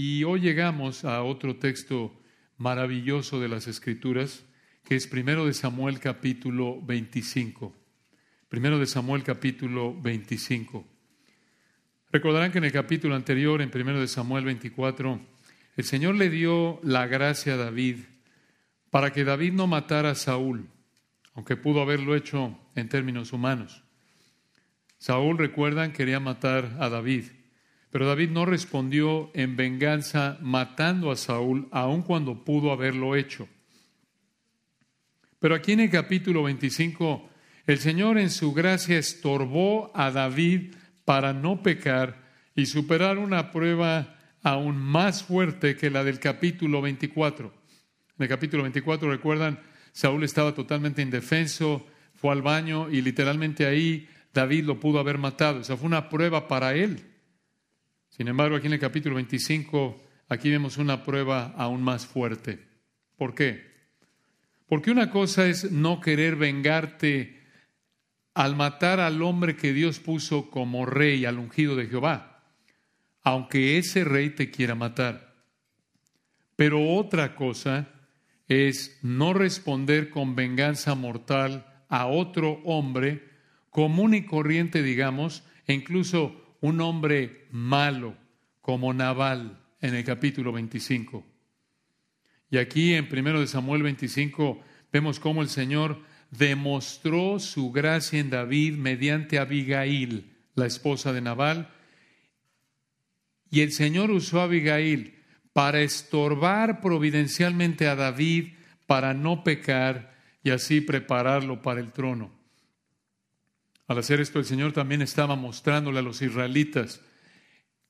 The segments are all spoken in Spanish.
y hoy llegamos a otro texto maravilloso de las Escrituras, que es primero de Samuel capítulo 25. Primero de Samuel capítulo 25. Recordarán que en el capítulo anterior, en primero de Samuel 24, el Señor le dio la gracia a David para que David no matara a Saúl, aunque pudo haberlo hecho en términos humanos. Saúl, recuerdan, quería matar a David. Pero David no respondió en venganza matando a Saúl, aun cuando pudo haberlo hecho. Pero aquí en el capítulo 25, el Señor en su gracia estorbó a David para no pecar y superar una prueba aún más fuerte que la del capítulo 24. En el capítulo 24, recuerdan, Saúl estaba totalmente indefenso, fue al baño y literalmente ahí David lo pudo haber matado. Esa fue una prueba para él. Sin embargo, aquí en el capítulo 25, aquí vemos una prueba aún más fuerte. ¿Por qué? Porque una cosa es no querer vengarte al matar al hombre que Dios puso como rey, al ungido de Jehová, aunque ese rey te quiera matar. Pero otra cosa es no responder con venganza mortal a otro hombre común y corriente, digamos, e incluso un hombre malo como Naval en el capítulo 25. Y aquí en 1 de Samuel 25 vemos cómo el Señor demostró su gracia en David mediante Abigail, la esposa de Nabal. Y el Señor usó a Abigail para estorbar providencialmente a David para no pecar y así prepararlo para el trono. Al hacer esto, el Señor también estaba mostrándole a los israelitas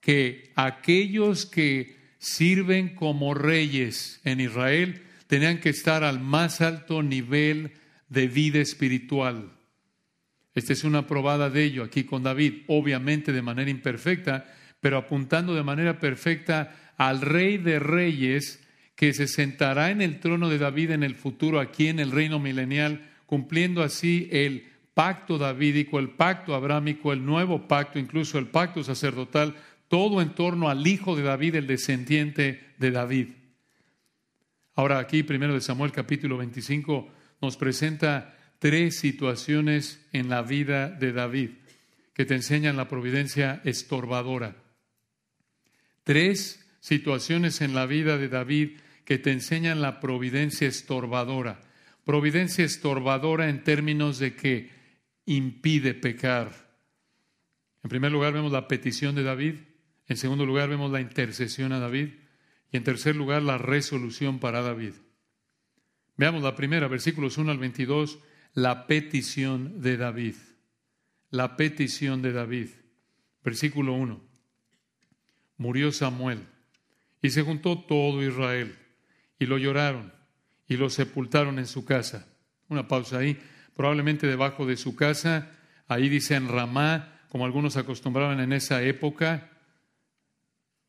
que aquellos que sirven como reyes en Israel tenían que estar al más alto nivel de vida espiritual. Esta es una probada de ello aquí con David, obviamente de manera imperfecta, pero apuntando de manera perfecta al rey de reyes que se sentará en el trono de David en el futuro aquí en el reino milenial, cumpliendo así el pacto davídico, el pacto abrámico, el nuevo pacto, incluso el pacto sacerdotal, todo en torno al hijo de David, el descendiente de David. Ahora aquí, primero de Samuel capítulo 25, nos presenta tres situaciones en la vida de David que te enseñan la providencia estorbadora. Tres situaciones en la vida de David que te enseñan la providencia estorbadora. Providencia estorbadora en términos de que impide pecar. En primer lugar vemos la petición de David, en segundo lugar vemos la intercesión a David y en tercer lugar la resolución para David. Veamos la primera, versículos 1 al 22, la petición de David. La petición de David. Versículo 1. Murió Samuel y se juntó todo Israel y lo lloraron y lo sepultaron en su casa. Una pausa ahí probablemente debajo de su casa. Ahí dice en Ramá, como algunos acostumbraban en esa época.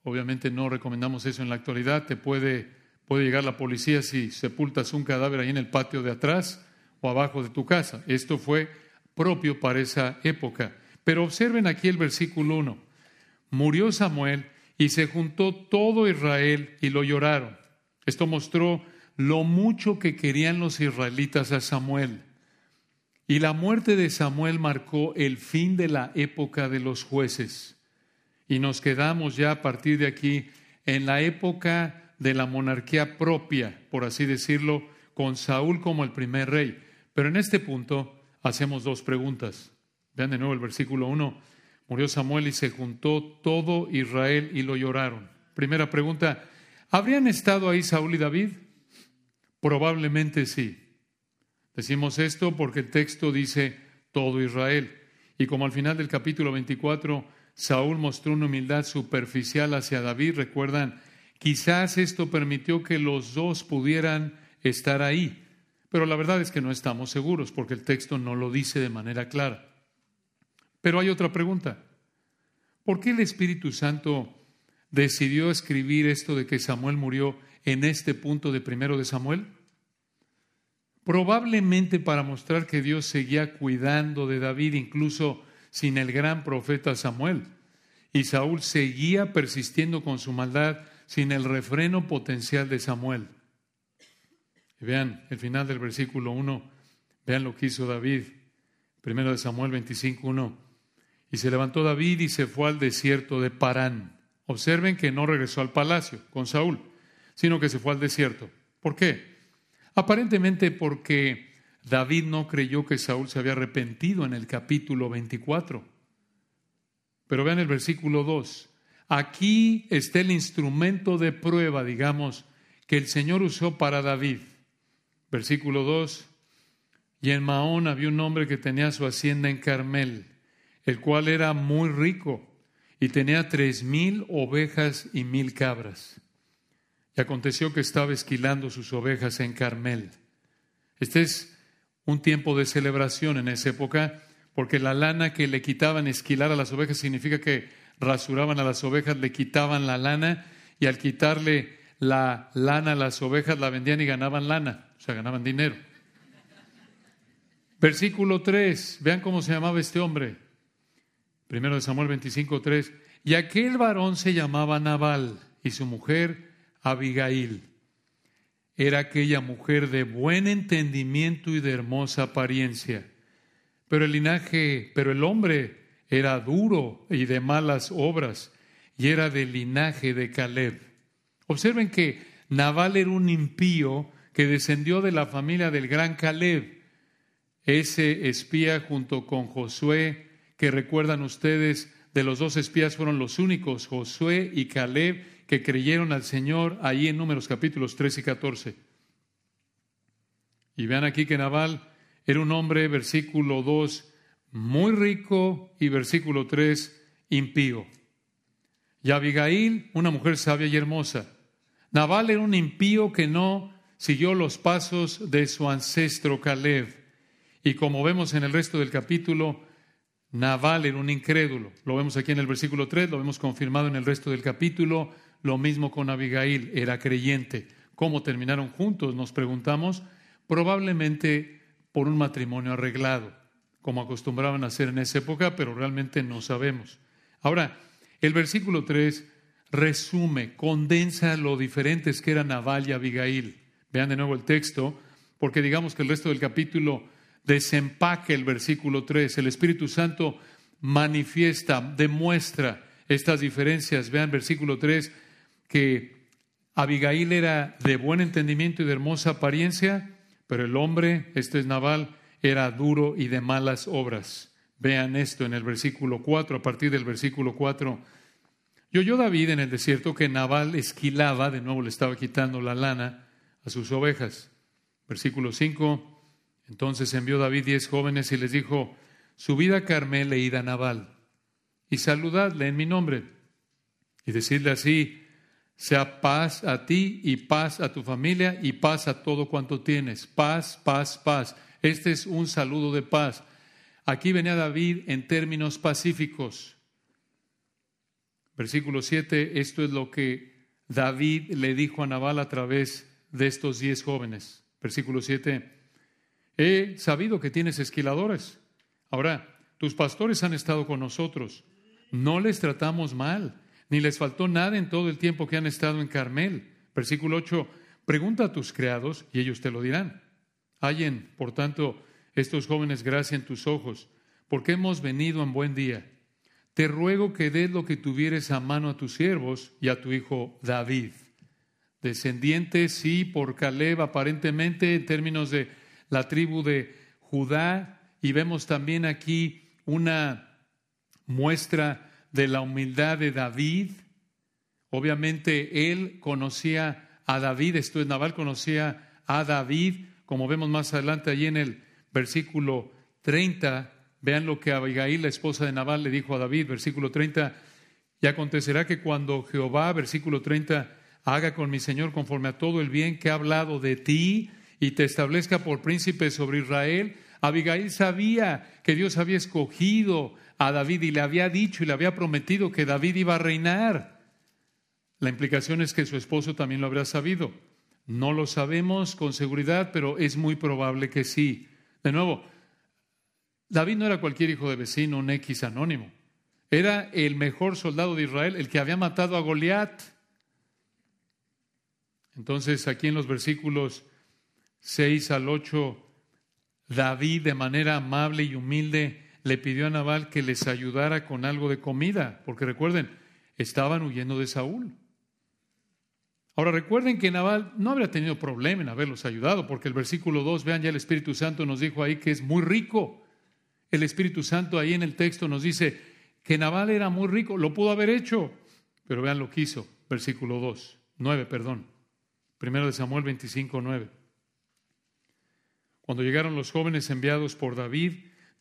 Obviamente no recomendamos eso en la actualidad. Te puede, puede llegar la policía si sepultas un cadáver ahí en el patio de atrás o abajo de tu casa. Esto fue propio para esa época. Pero observen aquí el versículo 1. Murió Samuel y se juntó todo Israel y lo lloraron. Esto mostró lo mucho que querían los israelitas a Samuel. Y la muerte de Samuel marcó el fin de la época de los jueces. Y nos quedamos ya a partir de aquí en la época de la monarquía propia, por así decirlo, con Saúl como el primer rey. Pero en este punto hacemos dos preguntas. Vean de nuevo el versículo 1. Murió Samuel y se juntó todo Israel y lo lloraron. Primera pregunta, ¿habrían estado ahí Saúl y David? Probablemente sí. Decimos esto porque el texto dice todo Israel. Y como al final del capítulo 24 Saúl mostró una humildad superficial hacia David, recuerdan, quizás esto permitió que los dos pudieran estar ahí. Pero la verdad es que no estamos seguros porque el texto no lo dice de manera clara. Pero hay otra pregunta. ¿Por qué el Espíritu Santo decidió escribir esto de que Samuel murió en este punto de primero de Samuel? Probablemente para mostrar que Dios seguía cuidando de David incluso sin el gran profeta Samuel. Y Saúl seguía persistiendo con su maldad, sin el refreno potencial de Samuel. Vean el final del versículo 1, vean lo que hizo David. Primero de Samuel 25, 1. Y se levantó David y se fue al desierto de Parán. Observen que no regresó al palacio con Saúl, sino que se fue al desierto. ¿Por qué? Aparentemente porque David no creyó que Saúl se había arrepentido en el capítulo 24. Pero vean el versículo 2. Aquí está el instrumento de prueba, digamos, que el Señor usó para David. Versículo 2. Y en Maón había un hombre que tenía su hacienda en Carmel, el cual era muy rico y tenía tres mil ovejas y mil cabras. Aconteció que estaba esquilando sus ovejas en Carmel. Este es un tiempo de celebración en esa época, porque la lana que le quitaban esquilar a las ovejas significa que rasuraban a las ovejas, le quitaban la lana y al quitarle la lana a las ovejas la vendían y ganaban lana, o sea, ganaban dinero. Versículo 3, vean cómo se llamaba este hombre. Primero de Samuel 25, 3. Y aquel varón se llamaba Nabal y su mujer Abigail. Era aquella mujer de buen entendimiento y de hermosa apariencia. Pero el linaje, pero el hombre era duro y de malas obras y era del linaje de Caleb. Observen que Nabal era un impío que descendió de la familia del gran Caleb. Ese espía junto con Josué, que recuerdan ustedes, de los dos espías fueron los únicos, Josué y Caleb, que creyeron al Señor ahí en números capítulos 3 y 14. Y vean aquí que Nabal era un hombre, versículo 2, muy rico y versículo 3, impío. Y Abigail, una mujer sabia y hermosa. Nabal era un impío que no siguió los pasos de su ancestro Caleb. Y como vemos en el resto del capítulo, Nabal era un incrédulo. Lo vemos aquí en el versículo 3, lo vemos confirmado en el resto del capítulo. Lo mismo con Abigail, era creyente. ¿Cómo terminaron juntos? Nos preguntamos. Probablemente por un matrimonio arreglado, como acostumbraban a hacer en esa época, pero realmente no sabemos. Ahora, el versículo 3 resume, condensa lo diferentes que eran Nabal y Abigail. Vean de nuevo el texto, porque digamos que el resto del capítulo desempaque el versículo 3. El Espíritu Santo manifiesta, demuestra estas diferencias. Vean versículo 3, que Abigail era de buen entendimiento y de hermosa apariencia, pero el hombre, este es Naval, era duro y de malas obras. Vean esto en el versículo 4, a partir del versículo 4. Y oyó David en el desierto que Naval esquilaba, de nuevo le estaba quitando la lana a sus ovejas. Versículo 5. Entonces envió David diez jóvenes y les dijo, subid a Carmel e id a Nabal y saludadle en mi nombre y decidle así, sea paz a ti y paz a tu familia y paz a todo cuanto tienes. Paz, paz, paz. Este es un saludo de paz. Aquí venía David en términos pacíficos. Versículo 7, esto es lo que David le dijo a Nabal a través de estos diez jóvenes. Versículo 7, He sabido que tienes esquiladores. Ahora, tus pastores han estado con nosotros. No les tratamos mal, ni les faltó nada en todo el tiempo que han estado en Carmel. Versículo 8. Pregunta a tus criados y ellos te lo dirán. Hallen, por tanto, estos jóvenes gracia en tus ojos, porque hemos venido en buen día. Te ruego que des lo que tuvieres a mano a tus siervos y a tu hijo David. Descendiente, sí, por Caleb, aparentemente, en términos de la tribu de Judá y vemos también aquí una muestra de la humildad de David. Obviamente él conocía a David, esto es Naval conocía a David, como vemos más adelante allí en el versículo 30, vean lo que Abigail, la esposa de Naval, le dijo a David, versículo 30, y acontecerá que cuando Jehová, versículo 30, haga con mi Señor conforme a todo el bien que ha hablado de ti, y te establezca por príncipe sobre Israel. Abigail sabía que Dios había escogido a David y le había dicho y le había prometido que David iba a reinar. La implicación es que su esposo también lo habría sabido. No lo sabemos con seguridad, pero es muy probable que sí. De nuevo, David no era cualquier hijo de vecino, un X anónimo. Era el mejor soldado de Israel, el que había matado a Goliat. Entonces, aquí en los versículos 6 al 8, David de manera amable y humilde le pidió a Nabal que les ayudara con algo de comida, porque recuerden, estaban huyendo de Saúl. Ahora recuerden que Nabal no habría tenido problema en haberlos ayudado, porque el versículo 2, vean ya el Espíritu Santo nos dijo ahí que es muy rico. El Espíritu Santo ahí en el texto nos dice que Nabal era muy rico, lo pudo haber hecho, pero vean lo que hizo, versículo 2, 9, perdón. Primero de Samuel 25, 9. Cuando llegaron los jóvenes enviados por David,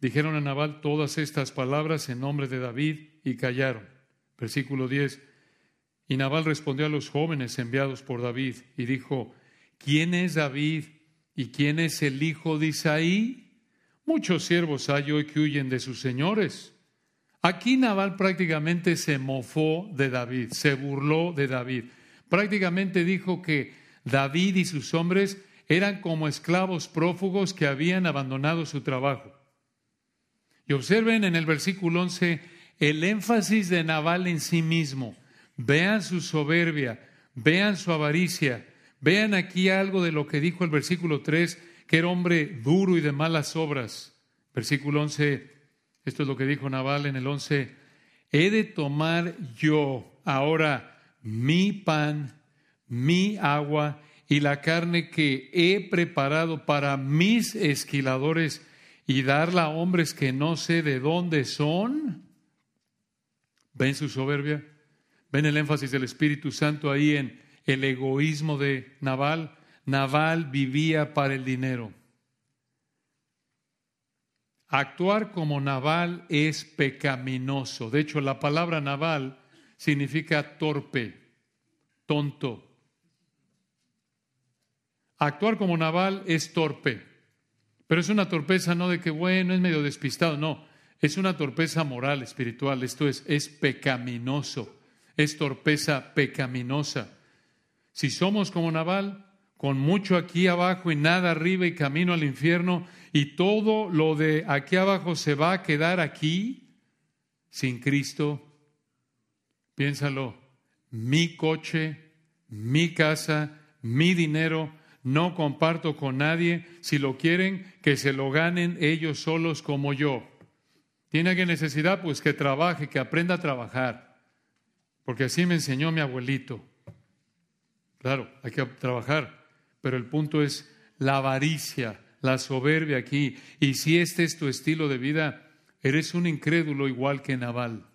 dijeron a Nabal todas estas palabras en nombre de David y callaron. Versículo 10. Y Nabal respondió a los jóvenes enviados por David y dijo, ¿quién es David y quién es el hijo de Isaí? Muchos siervos hay hoy que huyen de sus señores. Aquí Nabal prácticamente se mofó de David, se burló de David. Prácticamente dijo que David y sus hombres eran como esclavos prófugos que habían abandonado su trabajo. Y observen en el versículo 11 el énfasis de Nabal en sí mismo. Vean su soberbia, vean su avaricia, vean aquí algo de lo que dijo el versículo 3, que era hombre duro y de malas obras. Versículo 11, esto es lo que dijo Nabal en el 11, he de tomar yo ahora mi pan, mi agua y la carne que he preparado para mis esquiladores y darla a hombres que no sé de dónde son. ¿Ven su soberbia? ¿Ven el énfasis del Espíritu Santo ahí en el egoísmo de Naval? Naval vivía para el dinero. Actuar como Naval es pecaminoso. De hecho, la palabra Naval significa torpe, tonto. Actuar como Naval es torpe, pero es una torpeza no de que, bueno, es medio despistado, no, es una torpeza moral, espiritual, esto es, es pecaminoso. Es torpeza pecaminosa. Si somos como Naval, con mucho aquí abajo y nada arriba y camino al infierno, y todo lo de aquí abajo se va a quedar aquí sin Cristo, piénsalo, mi coche, mi casa, mi dinero, no comparto con nadie, si lo quieren, que se lo ganen ellos solos como yo. ¿Tiene alguien necesidad? Pues que trabaje, que aprenda a trabajar porque así me enseñó mi abuelito. Claro, hay que trabajar, pero el punto es la avaricia, la soberbia aquí. Y si este es tu estilo de vida, eres un incrédulo igual que Naval.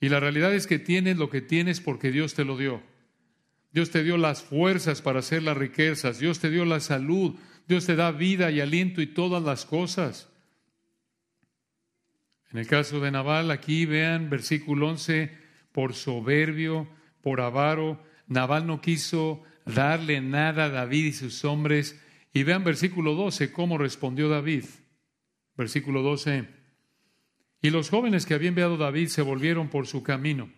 Y la realidad es que tienes lo que tienes porque Dios te lo dio. Dios te dio las fuerzas para hacer las riquezas, Dios te dio la salud, Dios te da vida y aliento y todas las cosas. En el caso de Naval, aquí vean versículo 11, por soberbio, por avaro. Nabal no quiso darle nada a David y sus hombres. Y vean versículo 12, cómo respondió David. Versículo 12. Y los jóvenes que había enviado David se volvieron por su camino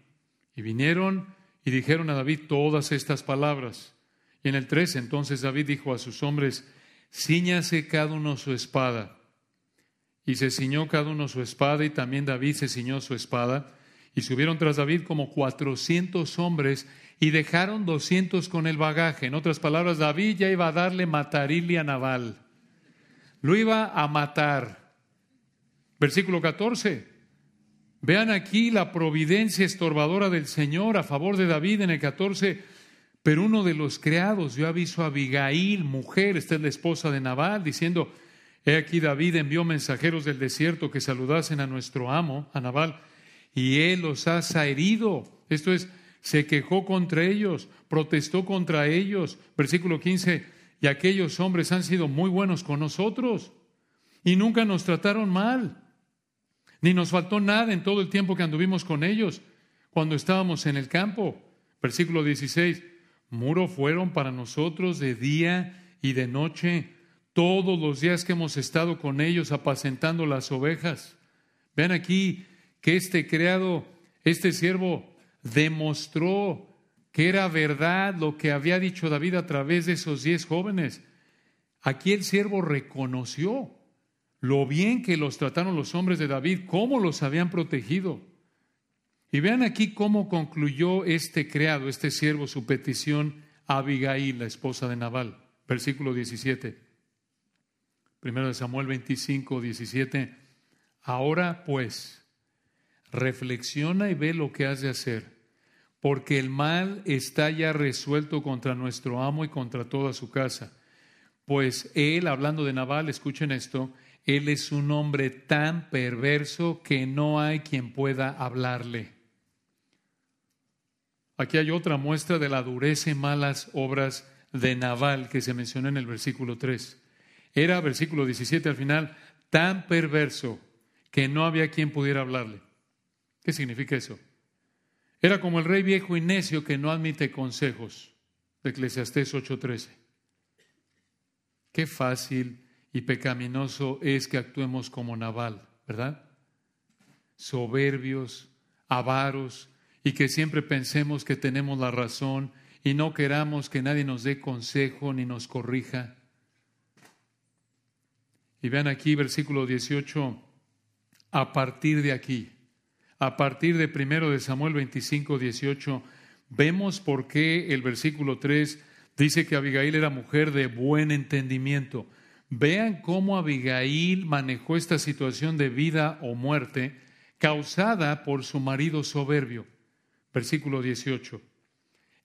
y vinieron y dijeron a David todas estas palabras. Y en el 13 entonces David dijo a sus hombres, ciñase cada uno su espada. Y se ciñó cada uno su espada y también David se ciñó su espada. Y subieron tras David como cuatrocientos hombres y dejaron doscientos con el bagaje. En otras palabras, David ya iba a darle matarile a Naval. Lo iba a matar. Versículo 14. Vean aquí la providencia estorbadora del Señor a favor de David en el 14. Pero uno de los criados dio aviso a Abigail, mujer, esta es la esposa de Naval, diciendo, He aquí David envió mensajeros del desierto que saludasen a nuestro amo, a Naval y él los ha herido. Esto es, se quejó contra ellos, protestó contra ellos. Versículo 15, y aquellos hombres han sido muy buenos con nosotros y nunca nos trataron mal, ni nos faltó nada en todo el tiempo que anduvimos con ellos cuando estábamos en el campo. Versículo 16, muro fueron para nosotros de día y de noche todos los días que hemos estado con ellos apacentando las ovejas. Vean aquí que este creado, este siervo, demostró que era verdad lo que había dicho David a través de esos diez jóvenes. Aquí el siervo reconoció lo bien que los trataron los hombres de David, cómo los habían protegido. Y vean aquí cómo concluyó este creado, este siervo, su petición Abigail, la esposa de Nabal. Versículo 17. Primero de Samuel 25, 17. Ahora pues, reflexiona y ve lo que has de hacer, porque el mal está ya resuelto contra nuestro amo y contra toda su casa. Pues él, hablando de Nabal, escuchen esto, él es un hombre tan perverso que no hay quien pueda hablarle. Aquí hay otra muestra de la dureza y malas obras de Naval que se menciona en el versículo 3. Era, versículo 17 al final, tan perverso que no había quien pudiera hablarle. ¿Qué significa eso? Era como el rey viejo y necio que no admite consejos, Eclesiastés 8:13. Qué fácil y pecaminoso es que actuemos como Naval, ¿verdad? Soberbios, avaros, y que siempre pensemos que tenemos la razón y no queramos que nadie nos dé consejo ni nos corrija. Y vean aquí versículo 18, a partir de aquí, a partir de primero de Samuel 25, 18, vemos por qué el versículo 3 dice que Abigail era mujer de buen entendimiento. Vean cómo Abigail manejó esta situación de vida o muerte causada por su marido soberbio versículo 18.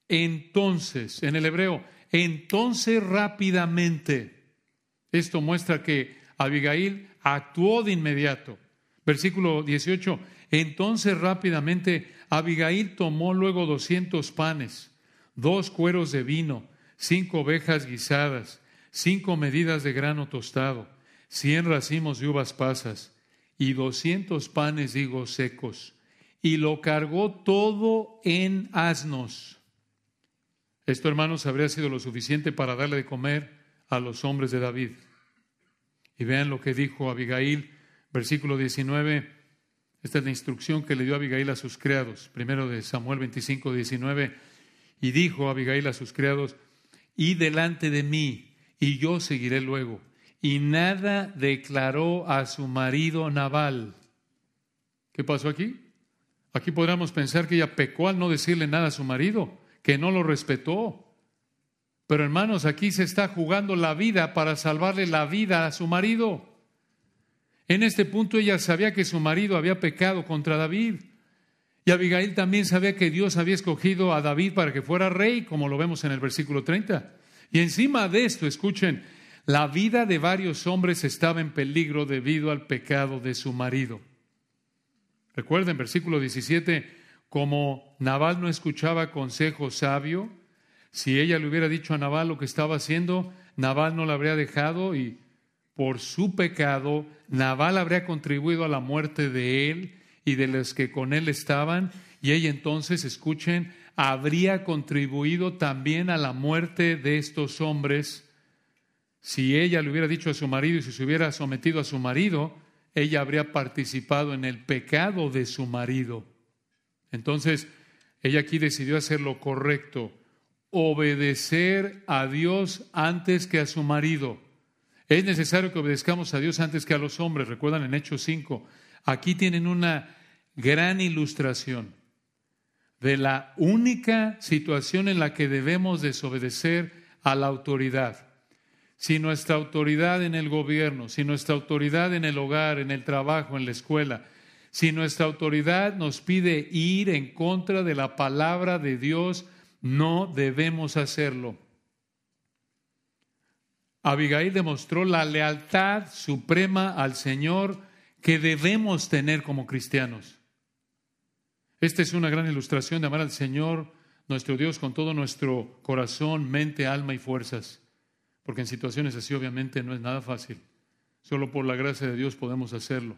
Entonces, en el hebreo, entonces rápidamente, esto muestra que Abigail actuó de inmediato. Versículo 18, entonces rápidamente Abigail tomó luego doscientos panes, dos cueros de vino, cinco ovejas guisadas, cinco medidas de grano tostado, cien racimos de uvas pasas y doscientos panes de higos secos y lo cargó todo en asnos. Esto, hermanos, habría sido lo suficiente para darle de comer a los hombres de David. Y vean lo que dijo Abigail, versículo 19. Esta es la instrucción que le dio Abigail a sus criados. Primero de Samuel 25, 19. Y dijo Abigail a sus criados, y delante de mí, y yo seguiré luego. Y nada declaró a su marido Nabal. ¿Qué pasó aquí? Aquí podríamos pensar que ella pecó al no decirle nada a su marido, que no lo respetó. Pero hermanos, aquí se está jugando la vida para salvarle la vida a su marido. En este punto ella sabía que su marido había pecado contra David. Y Abigail también sabía que Dios había escogido a David para que fuera rey, como lo vemos en el versículo 30. Y encima de esto, escuchen, la vida de varios hombres estaba en peligro debido al pecado de su marido. Recuerden, versículo 17, como Naval no escuchaba consejo sabio, si ella le hubiera dicho a Naval lo que estaba haciendo, Naval no la habría dejado y por su pecado, Naval habría contribuido a la muerte de él y de los que con él estaban, y ella entonces, escuchen, habría contribuido también a la muerte de estos hombres. Si ella le hubiera dicho a su marido y si se hubiera sometido a su marido, ella habría participado en el pecado de su marido. Entonces, ella aquí decidió hacer lo correcto, obedecer a Dios antes que a su marido. Es necesario que obedezcamos a Dios antes que a los hombres. Recuerdan en Hechos 5. Aquí tienen una gran ilustración de la única situación en la que debemos desobedecer a la autoridad si nuestra autoridad en el gobierno, si nuestra autoridad en el hogar, en el trabajo, en la escuela, si nuestra autoridad nos pide ir en contra de la palabra de Dios, no debemos hacerlo. Abigail demostró la lealtad suprema al Señor que debemos tener como cristianos. Esta es una gran ilustración de amar al Señor, nuestro Dios, con todo nuestro corazón, mente, alma y fuerzas porque en situaciones así obviamente no es nada fácil. Solo por la gracia de Dios podemos hacerlo.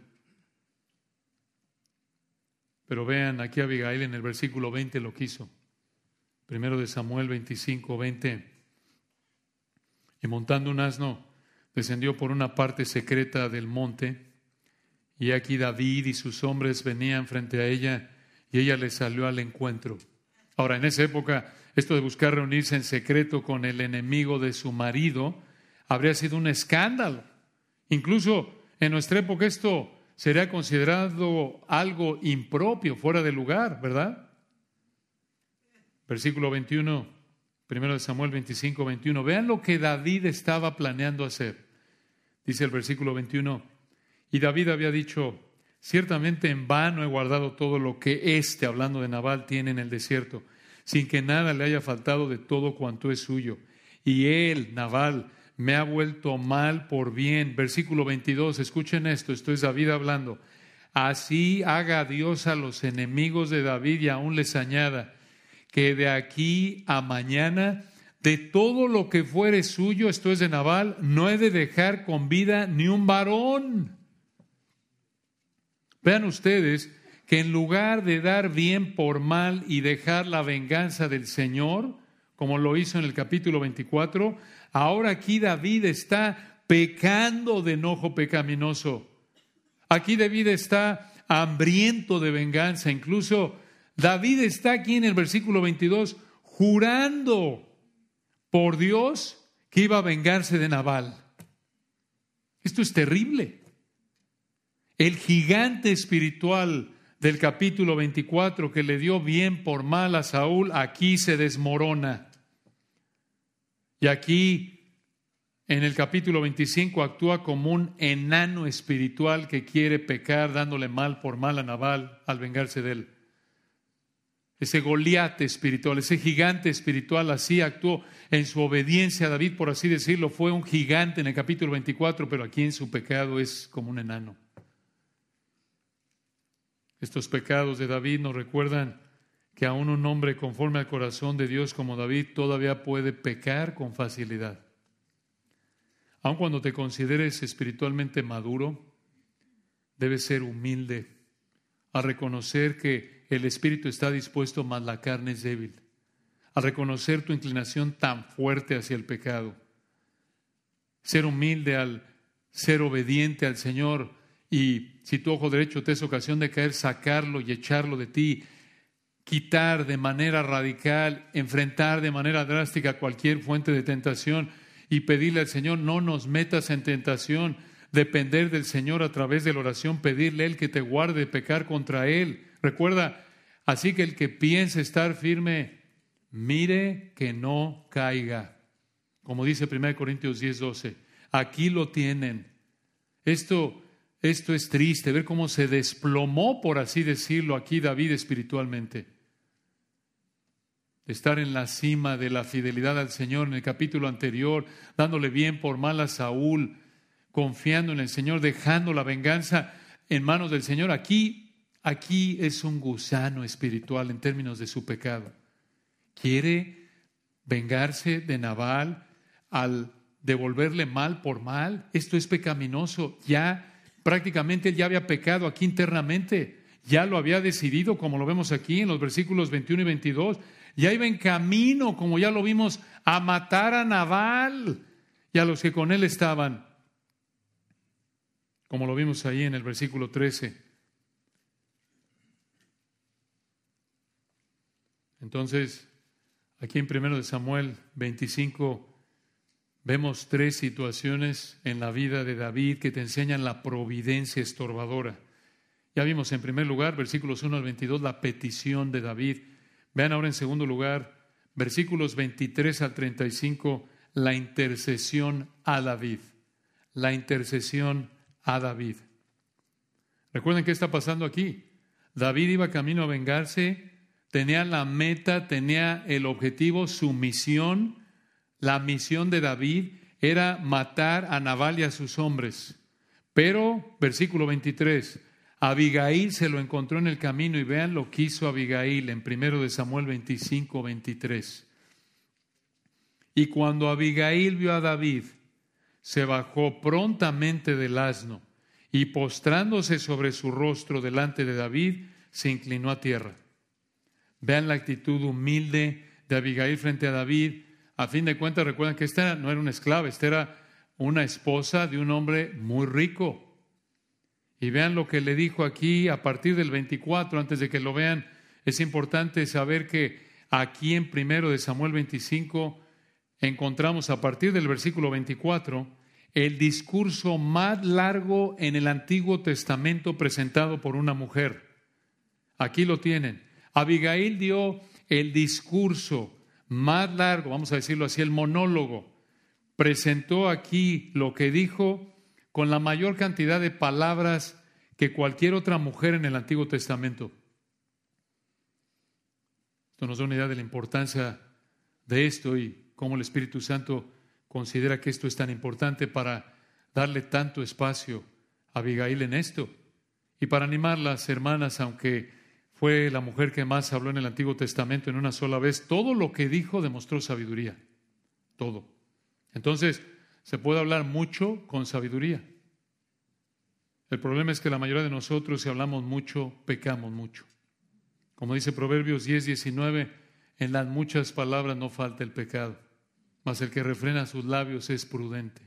Pero vean, aquí Abigail en el versículo 20 lo quiso. Primero de Samuel 25, 20. Y montando un asno, descendió por una parte secreta del monte. Y aquí David y sus hombres venían frente a ella y ella le salió al encuentro. Ahora, en esa época esto de buscar reunirse en secreto con el enemigo de su marido habría sido un escándalo. Incluso en nuestra época esto sería considerado algo impropio, fuera de lugar, ¿verdad? Versículo 21. Primero de Samuel 25, 21. Vean lo que David estaba planeando hacer. Dice el versículo 21. Y David había dicho, ciertamente en vano he guardado todo lo que éste, hablando de Nabal, tiene en el desierto, sin que nada le haya faltado de todo cuanto es suyo. Y él, Nabal, me ha vuelto mal por bien. Versículo 22, escuchen esto, esto es David hablando. Así haga Dios a los enemigos de David y aún les añada que de aquí a mañana, de todo lo que fuere suyo, esto es de Naval, no he de dejar con vida ni un varón. Vean ustedes que en lugar de dar bien por mal y dejar la venganza del Señor, como lo hizo en el capítulo 24, ahora aquí David está pecando de enojo pecaminoso. Aquí David está hambriento de venganza. Incluso David está aquí en el versículo 22 jurando por Dios que iba a vengarse de Nabal. Esto es terrible. El gigante espiritual del capítulo 24 que le dio bien por mal a Saúl, aquí se desmorona. Y aquí en el capítulo 25 actúa como un enano espiritual que quiere pecar dándole mal por mal a Nabal al vengarse de él. Ese Goliat espiritual, ese gigante espiritual así actuó en su obediencia a David, por así decirlo, fue un gigante en el capítulo 24, pero aquí en su pecado es como un enano. Estos pecados de David nos recuerdan que aún un hombre conforme al corazón de Dios como David todavía puede pecar con facilidad. Aun cuando te consideres espiritualmente maduro, debes ser humilde a reconocer que el espíritu está dispuesto, mas la carne es débil. A reconocer tu inclinación tan fuerte hacia el pecado. Ser humilde al ser obediente al Señor y si tu ojo derecho te es ocasión de caer, sacarlo y echarlo de ti, quitar de manera radical, enfrentar de manera drástica cualquier fuente de tentación y pedirle al Señor, no nos metas en tentación, depender del Señor a través de la oración, pedirle a Él que te guarde de pecar contra Él. Recuerda, así que el que piense estar firme, mire que no caiga. Como dice 1 Corintios 10, 12. Aquí lo tienen. Esto, esto es triste, ver cómo se desplomó, por así decirlo, aquí David espiritualmente estar en la cima de la fidelidad al Señor en el capítulo anterior, dándole bien por mal a Saúl, confiando en el Señor, dejando la venganza en manos del Señor. Aquí, aquí es un gusano espiritual en términos de su pecado. Quiere vengarse de Nabal al devolverle mal por mal. Esto es pecaminoso. Ya prácticamente él ya había pecado aquí internamente. Ya lo había decidido, como lo vemos aquí en los versículos 21 y 22 ya iba en camino, como ya lo vimos, a matar a Naval y a los que con él estaban, como lo vimos ahí en el versículo 13. Entonces, aquí en 1 de Samuel 25 vemos tres situaciones en la vida de David que te enseñan la providencia estorbadora. Ya vimos en primer lugar, versículos 1 al 22, la petición de David. Vean ahora en segundo lugar, versículos 23 al 35, la intercesión a David. La intercesión a David. Recuerden qué está pasando aquí. David iba camino a vengarse, tenía la meta, tenía el objetivo, su misión. La misión de David era matar a Nabal y a sus hombres. Pero, versículo 23, Abigail se lo encontró en el camino y vean lo que hizo Abigail en 1 de Samuel 25, 23. Y cuando Abigail vio a David, se bajó prontamente del asno y postrándose sobre su rostro delante de David, se inclinó a tierra. Vean la actitud humilde de Abigail frente a David. A fin de cuentas, recuerdan que esta no era una esclava, esta era una esposa de un hombre muy rico. Y vean lo que le dijo aquí a partir del 24, antes de que lo vean, es importante saber que aquí en primero de Samuel 25 encontramos a partir del versículo 24 el discurso más largo en el Antiguo Testamento presentado por una mujer. Aquí lo tienen. Abigail dio el discurso más largo, vamos a decirlo así, el monólogo. Presentó aquí lo que dijo con la mayor cantidad de palabras que cualquier otra mujer en el Antiguo Testamento. Esto nos da una idea de la importancia de esto y cómo el Espíritu Santo considera que esto es tan importante para darle tanto espacio a Abigail en esto y para animar las hermanas, aunque fue la mujer que más habló en el Antiguo Testamento en una sola vez, todo lo que dijo demostró sabiduría, todo. Entonces, se puede hablar mucho con sabiduría. El problema es que la mayoría de nosotros, si hablamos mucho, pecamos mucho. Como dice Proverbios 10, 19, en las muchas palabras no falta el pecado, mas el que refrena sus labios es prudente.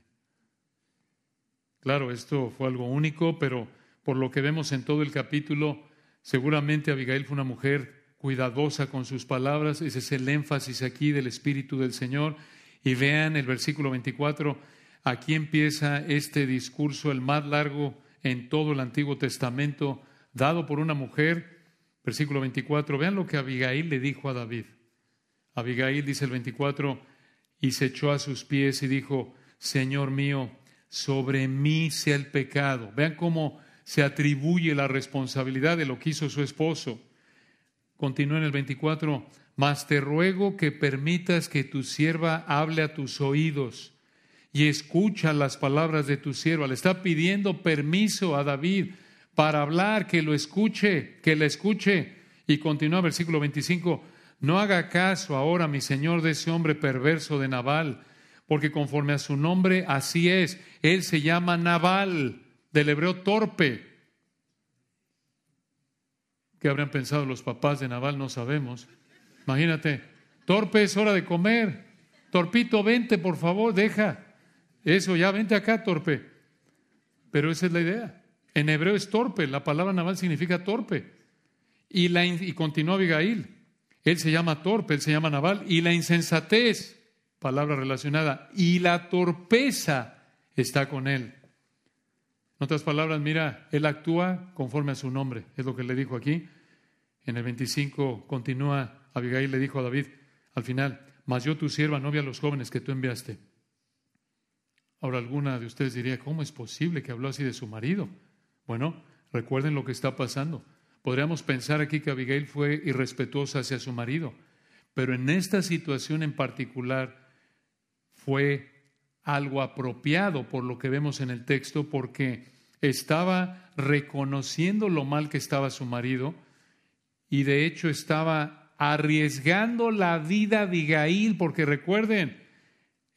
Claro, esto fue algo único, pero por lo que vemos en todo el capítulo, seguramente Abigail fue una mujer cuidadosa con sus palabras, ese es el énfasis aquí del Espíritu del Señor. Y vean el versículo 24, aquí empieza este discurso, el más largo en todo el Antiguo Testamento, dado por una mujer. Versículo 24, vean lo que Abigail le dijo a David. Abigail dice el 24, y se echó a sus pies y dijo, Señor mío, sobre mí sea el pecado. Vean cómo se atribuye la responsabilidad de lo que hizo su esposo. Continúa en el 24, mas te ruego que permitas que tu sierva hable a tus oídos y escucha las palabras de tu sierva. Le está pidiendo permiso a David para hablar, que lo escuche, que la escuche. Y continúa versículo 25, no haga caso ahora, mi señor, de ese hombre perverso de Nabal, porque conforme a su nombre, así es. Él se llama Nabal, del hebreo torpe. ¿Qué habrían pensado los papás de Nabal? No sabemos. Imagínate, torpe es hora de comer. Torpito, vente, por favor, deja. Eso, ya vente acá, torpe. Pero esa es la idea. En hebreo es torpe, la palabra Nabal significa torpe. Y, la, y continúa Abigail. Él se llama torpe, él se llama Nabal. Y la insensatez, palabra relacionada, y la torpeza está con él. En otras palabras, mira, él actúa conforme a su nombre, es lo que le dijo aquí. En el 25 continúa, Abigail le dijo a David al final, mas yo tu sierva novia a los jóvenes que tú enviaste. Ahora alguna de ustedes diría, ¿cómo es posible que habló así de su marido? Bueno, recuerden lo que está pasando. Podríamos pensar aquí que Abigail fue irrespetuosa hacia su marido, pero en esta situación en particular fue algo apropiado por lo que vemos en el texto, porque estaba reconociendo lo mal que estaba su marido y de hecho estaba arriesgando la vida de Abigail, porque recuerden,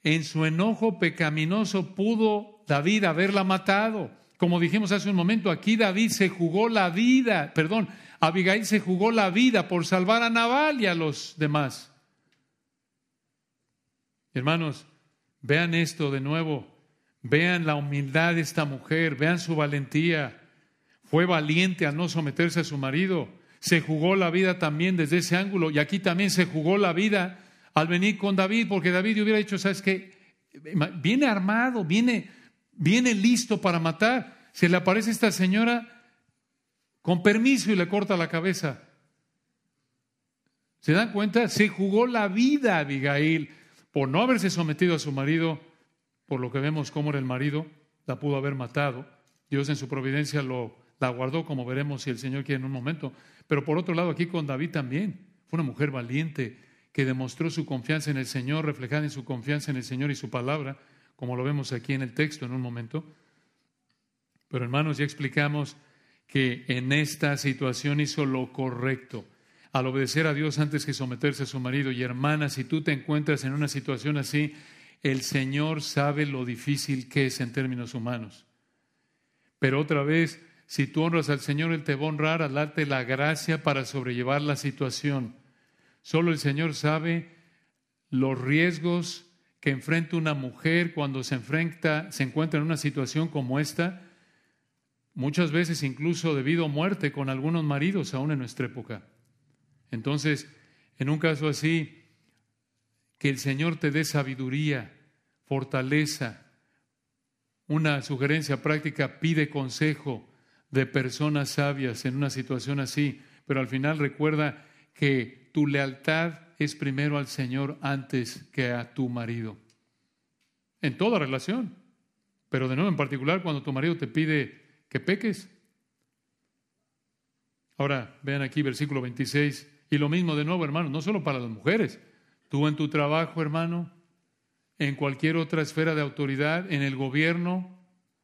en su enojo pecaminoso pudo David haberla matado. Como dijimos hace un momento, aquí David se jugó la vida, perdón, Abigail se jugó la vida por salvar a Nabal y a los demás. Hermanos, vean esto de nuevo, vean la humildad de esta mujer, vean su valentía. Fue valiente a no someterse a su marido, se jugó la vida también desde ese ángulo y aquí también se jugó la vida al venir con David, porque David hubiera dicho, ¿sabes qué? Viene armado, viene, viene listo para matar. Se le aparece esta señora con permiso y le corta la cabeza. ¿Se dan cuenta? Se jugó la vida Abigail por no haberse sometido a su marido, por lo que vemos cómo era el marido, la pudo haber matado. Dios en su providencia lo, la guardó, como veremos si el Señor quiere en un momento. Pero por otro lado, aquí con David también. Fue una mujer valiente, que demostró su confianza en el Señor, reflejada en su confianza en el Señor y su palabra, como lo vemos aquí en el texto en un momento. Pero hermanos, ya explicamos que en esta situación hizo lo correcto al obedecer a Dios antes que someterse a su marido. Y hermana, si tú te encuentras en una situación así, el Señor sabe lo difícil que es en términos humanos. Pero otra vez, si tú honras al Señor, Él te va a honrar a darte la gracia para sobrellevar la situación. Solo el Señor sabe los riesgos que enfrenta una mujer cuando se enfrenta, se encuentra en una situación como esta, muchas veces incluso debido a muerte con algunos maridos aún en nuestra época. Entonces, en un caso así, que el Señor te dé sabiduría, fortaleza, una sugerencia práctica, pide consejo de personas sabias en una situación así, pero al final recuerda que tu lealtad es primero al Señor antes que a tu marido. En toda relación. Pero de nuevo, en particular, cuando tu marido te pide que peques. Ahora, vean aquí versículo 26. Y lo mismo de nuevo, hermano, no solo para las mujeres. Tú en tu trabajo, hermano, en cualquier otra esfera de autoridad, en el gobierno.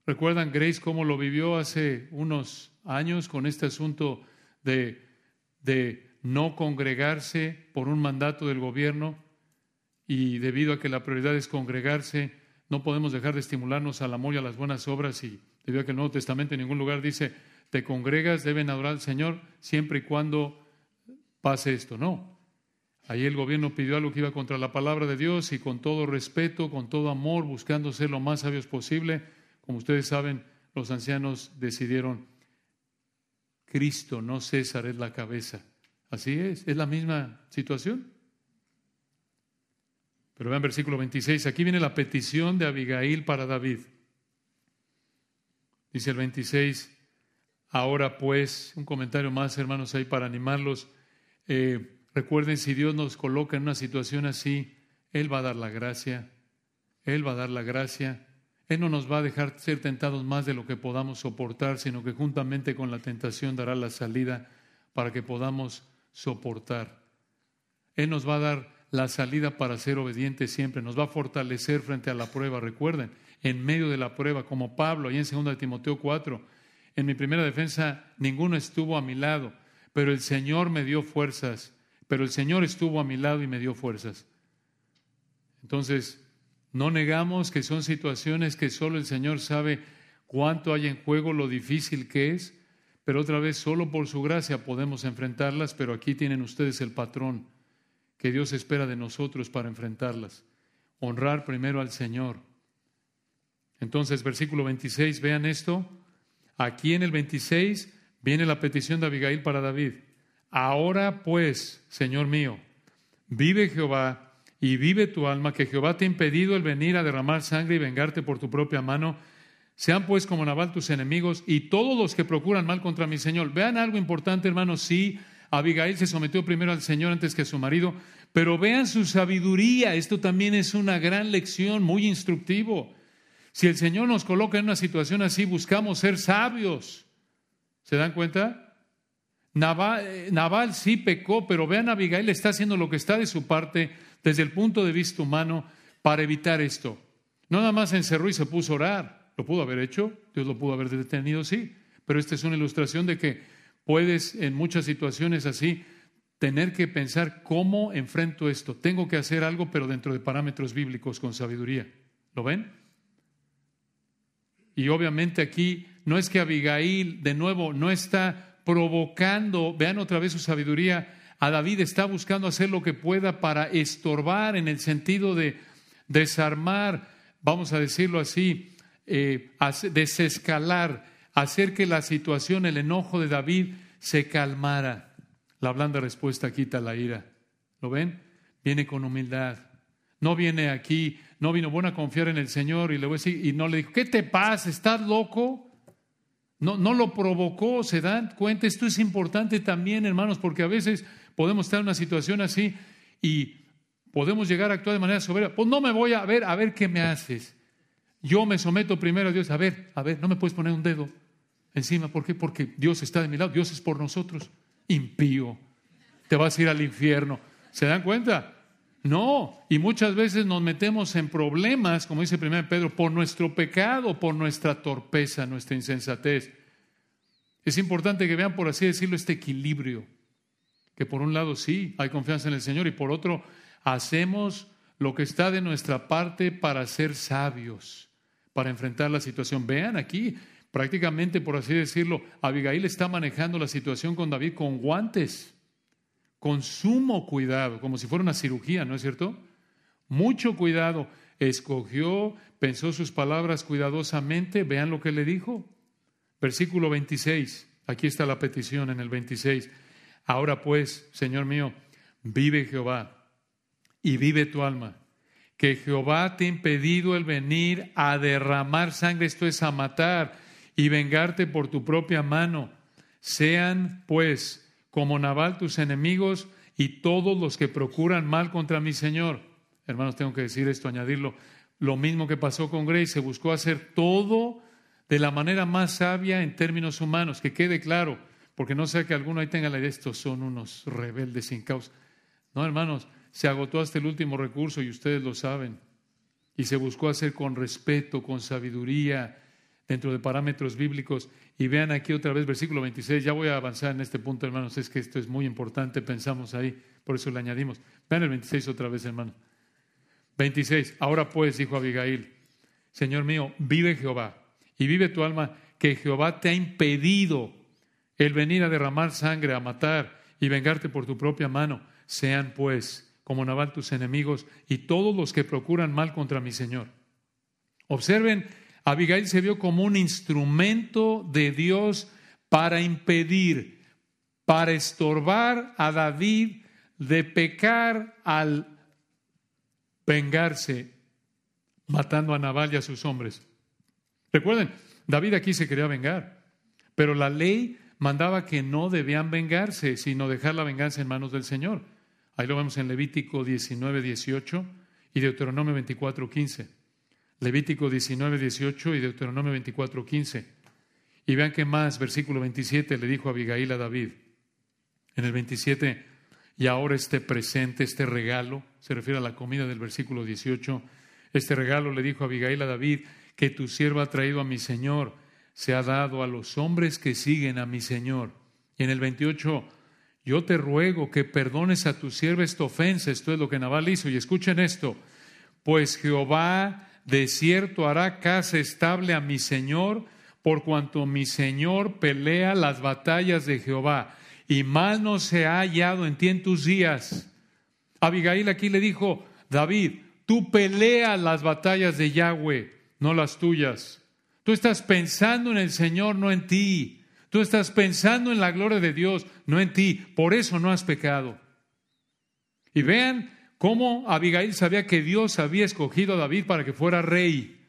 ¿Recuerdan Grace cómo lo vivió hace unos años con este asunto de, de no congregarse por un mandato del gobierno? Y debido a que la prioridad es congregarse, no podemos dejar de estimularnos al amor y a las buenas obras. Y debido a que el Nuevo Testamento en ningún lugar dice, te congregas, deben adorar al Señor siempre y cuando pase esto. No, Ahí el gobierno pidió algo que iba contra la palabra de Dios y con todo respeto, con todo amor, buscando ser lo más sabios posible, como ustedes saben, los ancianos decidieron, Cristo, no César, es la cabeza. Así es, es la misma situación. Pero vean versículo 26, aquí viene la petición de Abigail para David. Dice el 26, ahora pues, un comentario más, hermanos, ahí para animarlos. Eh, Recuerden, si Dios nos coloca en una situación así, Él va a dar la gracia, Él va a dar la gracia. Él no nos va a dejar ser tentados más de lo que podamos soportar, sino que juntamente con la tentación dará la salida para que podamos soportar. Él nos va a dar la salida para ser obedientes siempre, nos va a fortalecer frente a la prueba. Recuerden, en medio de la prueba, como Pablo, ahí en 2 Timoteo 4, en mi primera defensa ninguno estuvo a mi lado, pero el Señor me dio fuerzas pero el Señor estuvo a mi lado y me dio fuerzas. Entonces, no negamos que son situaciones que solo el Señor sabe cuánto hay en juego, lo difícil que es, pero otra vez solo por su gracia podemos enfrentarlas, pero aquí tienen ustedes el patrón que Dios espera de nosotros para enfrentarlas. Honrar primero al Señor. Entonces, versículo 26, vean esto. Aquí en el 26 viene la petición de Abigail para David. Ahora pues, Señor mío, vive Jehová y vive tu alma, que Jehová te ha impedido el venir a derramar sangre y vengarte por tu propia mano. Sean pues como Nabal tus enemigos y todos los que procuran mal contra mi Señor. Vean algo importante, hermanos, sí, Abigail se sometió primero al Señor antes que a su marido, pero vean su sabiduría. Esto también es una gran lección, muy instructivo. Si el Señor nos coloca en una situación así, buscamos ser sabios. ¿Se dan cuenta? Eh, Naval, sí pecó, pero vean, Abigail está haciendo lo que está de su parte desde el punto de vista humano para evitar esto. No nada más encerró y se puso a orar. Lo pudo haber hecho, Dios lo pudo haber detenido, sí. Pero esta es una ilustración de que puedes en muchas situaciones así tener que pensar cómo enfrento esto. Tengo que hacer algo, pero dentro de parámetros bíblicos con sabiduría. ¿Lo ven? Y obviamente aquí no es que Abigail, de nuevo, no está provocando, vean otra vez su sabiduría, a David está buscando hacer lo que pueda para estorbar en el sentido de desarmar, vamos a decirlo así, eh, desescalar, hacer que la situación, el enojo de David se calmara. La blanda respuesta quita la ira. ¿Lo ven? Viene con humildad. No viene aquí, no vino bueno a confiar en el Señor y le voy a decir, y no le dijo, ¿qué te pasa? ¿Estás loco? No, no lo provocó, se dan cuenta. Esto es importante también, hermanos, porque a veces podemos estar en una situación así y podemos llegar a actuar de manera soberbia. Pues no me voy a ver, a ver qué me haces. Yo me someto primero a Dios. A ver, a ver, no me puedes poner un dedo encima. ¿Por qué? Porque Dios está de mi lado. Dios es por nosotros. Impío. Te vas a ir al infierno. ¿Se dan cuenta? No, y muchas veces nos metemos en problemas, como dice 1 Pedro, por nuestro pecado, por nuestra torpeza, nuestra insensatez. Es importante que vean, por así decirlo, este equilibrio, que por un lado sí, hay confianza en el Señor y por otro, hacemos lo que está de nuestra parte para ser sabios, para enfrentar la situación. Vean aquí, prácticamente, por así decirlo, Abigail está manejando la situación con David con guantes con sumo cuidado, como si fuera una cirugía, ¿no es cierto? Mucho cuidado. Escogió, pensó sus palabras cuidadosamente. Vean lo que le dijo. Versículo 26. Aquí está la petición en el 26. Ahora pues, Señor mío, vive Jehová y vive tu alma. Que Jehová te ha impedido el venir a derramar sangre, esto es a matar y vengarte por tu propia mano. Sean pues como Nabal tus enemigos y todos los que procuran mal contra mi Señor. Hermanos, tengo que decir esto, añadirlo. Lo mismo que pasó con Grace, se buscó hacer todo de la manera más sabia en términos humanos, que quede claro, porque no sea que alguno ahí tenga la idea, estos son unos rebeldes sin causa. No, hermanos, se agotó hasta el último recurso y ustedes lo saben. Y se buscó hacer con respeto, con sabiduría, dentro de parámetros bíblicos. Y vean aquí otra vez versículo 26. Ya voy a avanzar en este punto, hermanos. Es que esto es muy importante, pensamos ahí, por eso le añadimos. Vean el 26 otra vez, hermano. 26. Ahora pues, dijo Abigail, Señor mío, vive Jehová y vive tu alma, que Jehová te ha impedido el venir a derramar sangre, a matar y vengarte por tu propia mano. Sean pues como Nabal tus enemigos y todos los que procuran mal contra mi Señor. Observen, Abigail se vio como un instrumento de Dios para impedir, para estorbar a David de pecar al vengarse matando a Nabal y a sus hombres. Recuerden, David aquí se quería vengar, pero la ley mandaba que no debían vengarse, sino dejar la venganza en manos del Señor. Ahí lo vemos en Levítico 19, 18 y Deuteronomio 24, 15. Levítico 19, 18 y Deuteronomio 24, 15. Y vean qué más, versículo 27 le dijo Abigail a David. En el 27, y ahora este presente, este regalo, se refiere a la comida del versículo 18, este regalo le dijo Abigail a David, que tu siervo ha traído a mi Señor, se ha dado a los hombres que siguen a mi Señor. Y en el 28, yo te ruego que perdones a tu sierva esta ofensa. Esto es lo que Nabal hizo. Y escuchen esto, pues Jehová de cierto hará casa estable a mi Señor, por cuanto mi Señor pelea las batallas de Jehová, y mal no se ha hallado en ti en tus días. Abigail aquí le dijo, David, tú peleas las batallas de Yahweh, no las tuyas. Tú estás pensando en el Señor, no en ti. Tú estás pensando en la gloria de Dios, no en ti. Por eso no has pecado. Y vean cómo Abigail sabía que Dios había escogido a David para que fuera rey.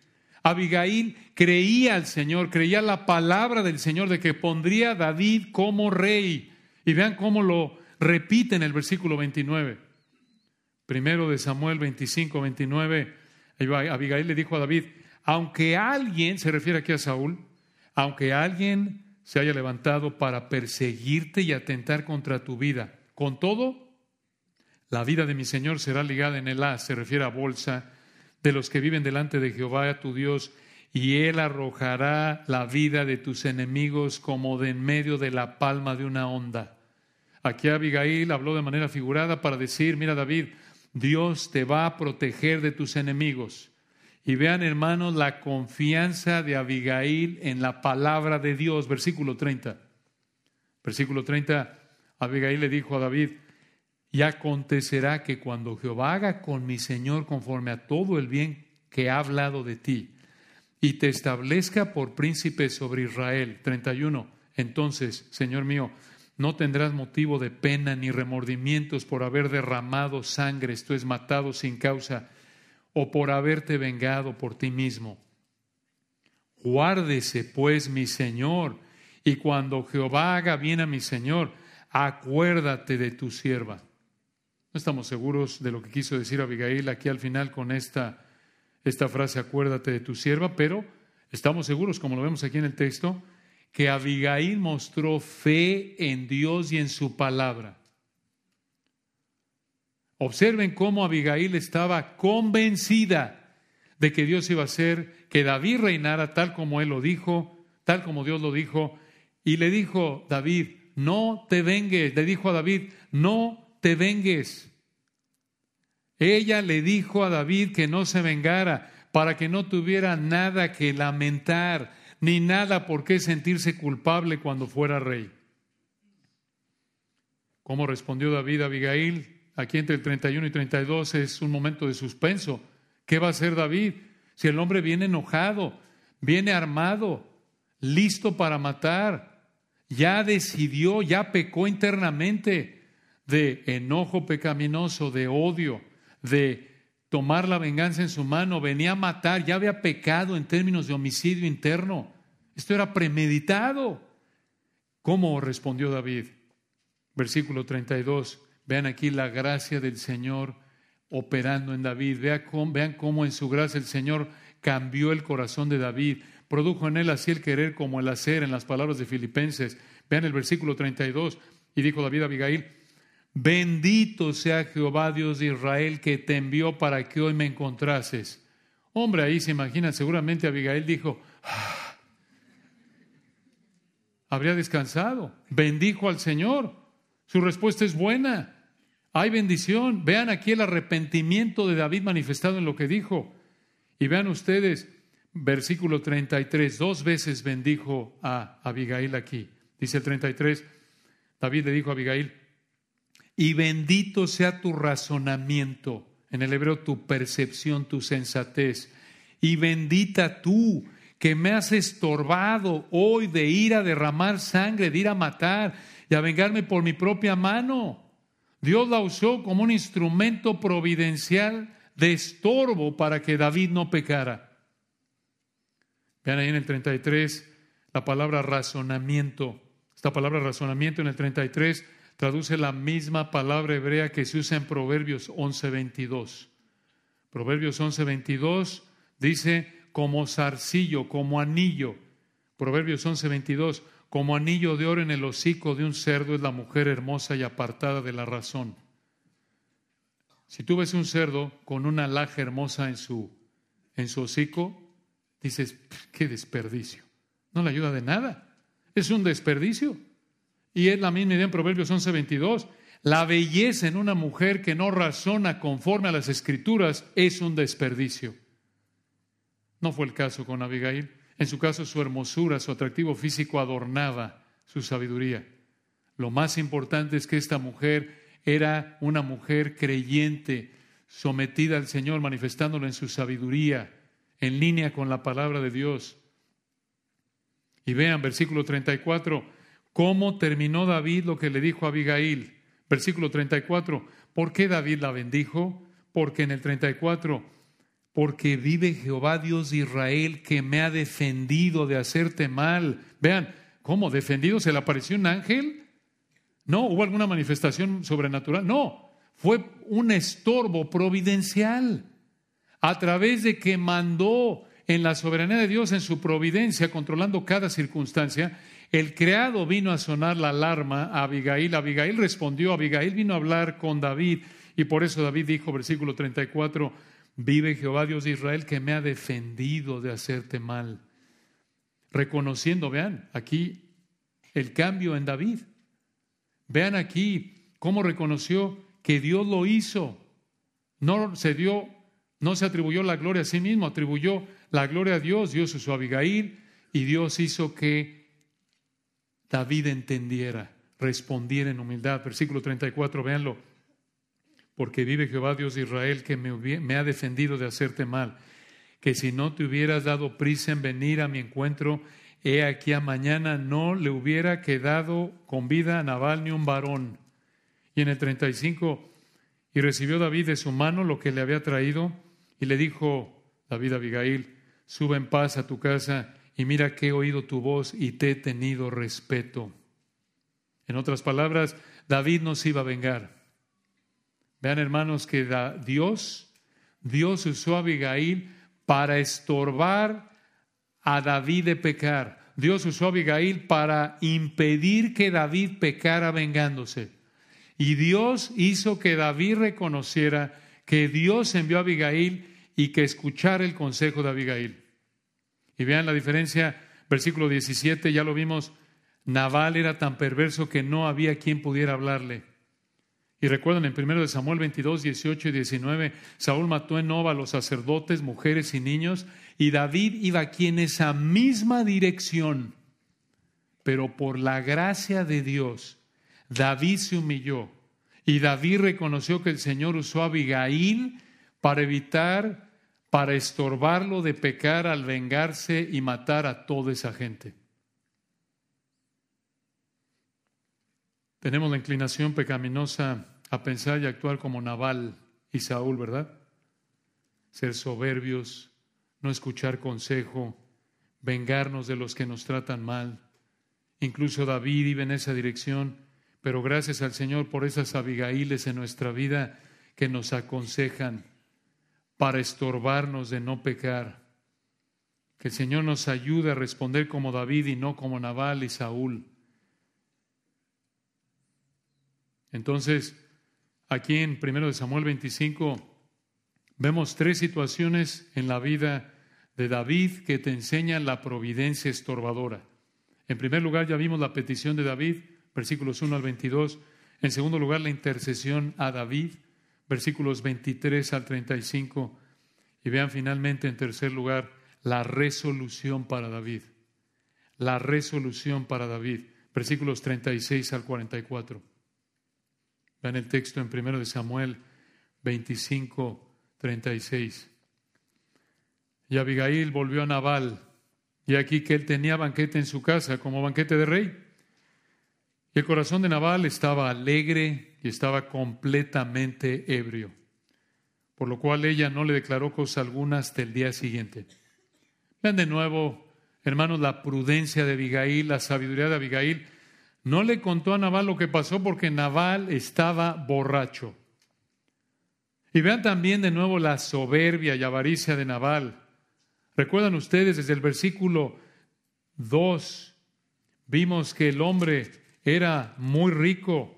Abigail creía al Señor, creía la palabra del Señor de que pondría a David como rey. Y vean cómo lo repite en el versículo 29. Primero de Samuel 25, 29. Abigail le dijo a David, aunque alguien, se refiere aquí a Saúl, aunque alguien se haya levantado para perseguirte y atentar contra tu vida. Con todo, la vida de mi Señor será ligada en el haz, se refiere a bolsa, de los que viven delante de Jehová tu Dios, y Él arrojará la vida de tus enemigos como de en medio de la palma de una onda. Aquí Abigail habló de manera figurada para decir, mira David, Dios te va a proteger de tus enemigos. Y vean, hermanos, la confianza de Abigail en la palabra de Dios. Versículo 30. Versículo 30. Abigail le dijo a David, y acontecerá que cuando Jehová haga con mi Señor conforme a todo el bien que ha hablado de ti, y te establezca por príncipe sobre Israel. 31. Entonces, Señor mío, no tendrás motivo de pena ni remordimientos por haber derramado sangre, esto es matado sin causa o por haberte vengado por ti mismo. Guárdese pues mi Señor, y cuando Jehová haga bien a mi Señor, acuérdate de tu sierva. No estamos seguros de lo que quiso decir Abigail aquí al final con esta, esta frase, acuérdate de tu sierva, pero estamos seguros, como lo vemos aquí en el texto, que Abigail mostró fe en Dios y en su palabra. Observen cómo Abigail estaba convencida de que Dios iba a hacer que David reinara tal como él lo dijo, tal como Dios lo dijo, y le dijo David, no te vengues, le dijo a David, no te vengues. Ella le dijo a David que no se vengara para que no tuviera nada que lamentar, ni nada por qué sentirse culpable cuando fuera rey. ¿Cómo respondió David a Abigail? aquí entre el 31 y 32 es un momento de suspenso. ¿Qué va a hacer David? Si el hombre viene enojado, viene armado, listo para matar, ya decidió, ya pecó internamente de enojo pecaminoso, de odio, de tomar la venganza en su mano, venía a matar, ya había pecado en términos de homicidio interno. Esto era premeditado. ¿Cómo respondió David? Versículo 32 Vean aquí la gracia del Señor operando en David. Vean cómo, en su gracia el Señor cambió el corazón de David, produjo en él así el querer como el hacer en las palabras de Filipenses. Vean el versículo 32 y dijo David a Abigail, bendito sea Jehová Dios de Israel que te envió para que hoy me encontrases. Hombre, ahí se imagina, seguramente Abigail dijo, ah, habría descansado, bendijo al Señor. Su respuesta es buena. Hay bendición. Vean aquí el arrepentimiento de David manifestado en lo que dijo. Y vean ustedes, versículo 33, dos veces bendijo a Abigail aquí. Dice el 33, David le dijo a Abigail, y bendito sea tu razonamiento, en el hebreo tu percepción, tu sensatez, y bendita tú que me has estorbado hoy de ir a derramar sangre, de ir a matar y a vengarme por mi propia mano. Dios la usó como un instrumento providencial de estorbo para que David no pecara. Vean ahí en el 33 la palabra razonamiento. Esta palabra razonamiento en el 33 traduce la misma palabra hebrea que se usa en Proverbios 11:22. Proverbios 11:22 dice como zarcillo, como anillo. Proverbios 11:22 como anillo de oro en el hocico de un cerdo es la mujer hermosa y apartada de la razón. Si tú ves un cerdo con una laja hermosa en su, en su hocico, dices, qué desperdicio. No le ayuda de nada. Es un desperdicio. Y es la misma idea en Proverbios 11:22. La belleza en una mujer que no razona conforme a las escrituras es un desperdicio. No fue el caso con Abigail. En su caso, su hermosura, su atractivo físico adornaba su sabiduría. Lo más importante es que esta mujer era una mujer creyente, sometida al Señor, manifestándolo en su sabiduría, en línea con la palabra de Dios. Y vean, versículo 34, cómo terminó David lo que le dijo a Abigail. Versículo 34, ¿por qué David la bendijo? Porque en el 34, porque vive Jehová Dios de Israel que me ha defendido de hacerte mal. Vean, ¿cómo? ¿Defendido? ¿Se le apareció un ángel? No, hubo alguna manifestación sobrenatural. No, fue un estorbo providencial a través de que mandó en la soberanía de Dios, en su providencia, controlando cada circunstancia, el creado vino a sonar la alarma a Abigail. Abigail respondió, Abigail vino a hablar con David y por eso David dijo, versículo 34, Vive Jehová Dios de Israel que me ha defendido de hacerte mal. Reconociendo, vean, aquí el cambio en David. Vean aquí cómo reconoció que Dios lo hizo. No se dio, no se atribuyó la gloria a sí mismo, atribuyó la gloria a Dios. Dios usó a Abigail y Dios hizo que David entendiera, respondiera en humildad. Versículo 34, véanlo porque vive Jehová Dios de Israel que me, ha defendido de hacerte mal, que si no te hubieras dado prisa en venir a mi encuentro, he aquí a mañana no le hubiera quedado con vida a Nabal ni un varón. Y en el 35, y recibió David de su mano lo que le había traído, y le dijo David a Abigail, sube en paz a tu casa, y mira que he oído tu voz y te he tenido respeto. En otras palabras, David no se iba a vengar. Vean hermanos que Dios, Dios usó a Abigail para estorbar a David de pecar. Dios usó a Abigail para impedir que David pecara vengándose. Y Dios hizo que David reconociera que Dios envió a Abigail y que escuchara el consejo de Abigail. Y vean la diferencia, versículo 17, ya lo vimos, Naval era tan perverso que no había quien pudiera hablarle. Y recuerdan en 1 Samuel 22, 18 y 19, Saúl mató en Nova a los sacerdotes, mujeres y niños, y David iba aquí en esa misma dirección. Pero por la gracia de Dios, David se humilló y David reconoció que el Señor usó a Abigail para evitar, para estorbarlo de pecar al vengarse y matar a toda esa gente. Tenemos la inclinación pecaminosa a pensar y actuar como Naval y Saúl, ¿verdad? Ser soberbios, no escuchar consejo, vengarnos de los que nos tratan mal. Incluso David iba en esa dirección, Pero gracias al Señor por esas Abigaíles en nuestra vida que nos aconsejan para estorbarnos de no pecar. Que el Señor nos ayude a responder como David y no como Nabal y Saúl. Entonces, aquí en 1 Samuel 25 vemos tres situaciones en la vida de David que te enseñan la providencia estorbadora. En primer lugar, ya vimos la petición de David, versículos 1 al 22. En segundo lugar, la intercesión a David, versículos 23 al 35. Y vean finalmente, en tercer lugar, la resolución para David. La resolución para David, versículos 36 al 44. Vean el texto en 1 de Samuel 25, 36. Y Abigail volvió a Nabal, y aquí que él tenía banquete en su casa como banquete de rey. Y el corazón de Nabal estaba alegre y estaba completamente ebrio, por lo cual ella no le declaró cosa alguna hasta el día siguiente. Vean de nuevo, hermanos, la prudencia de Abigail, la sabiduría de Abigail. No le contó a Nabal lo que pasó porque Nabal estaba borracho. Y vean también de nuevo la soberbia y avaricia de Nabal. Recuerdan ustedes desde el versículo 2, vimos que el hombre era muy rico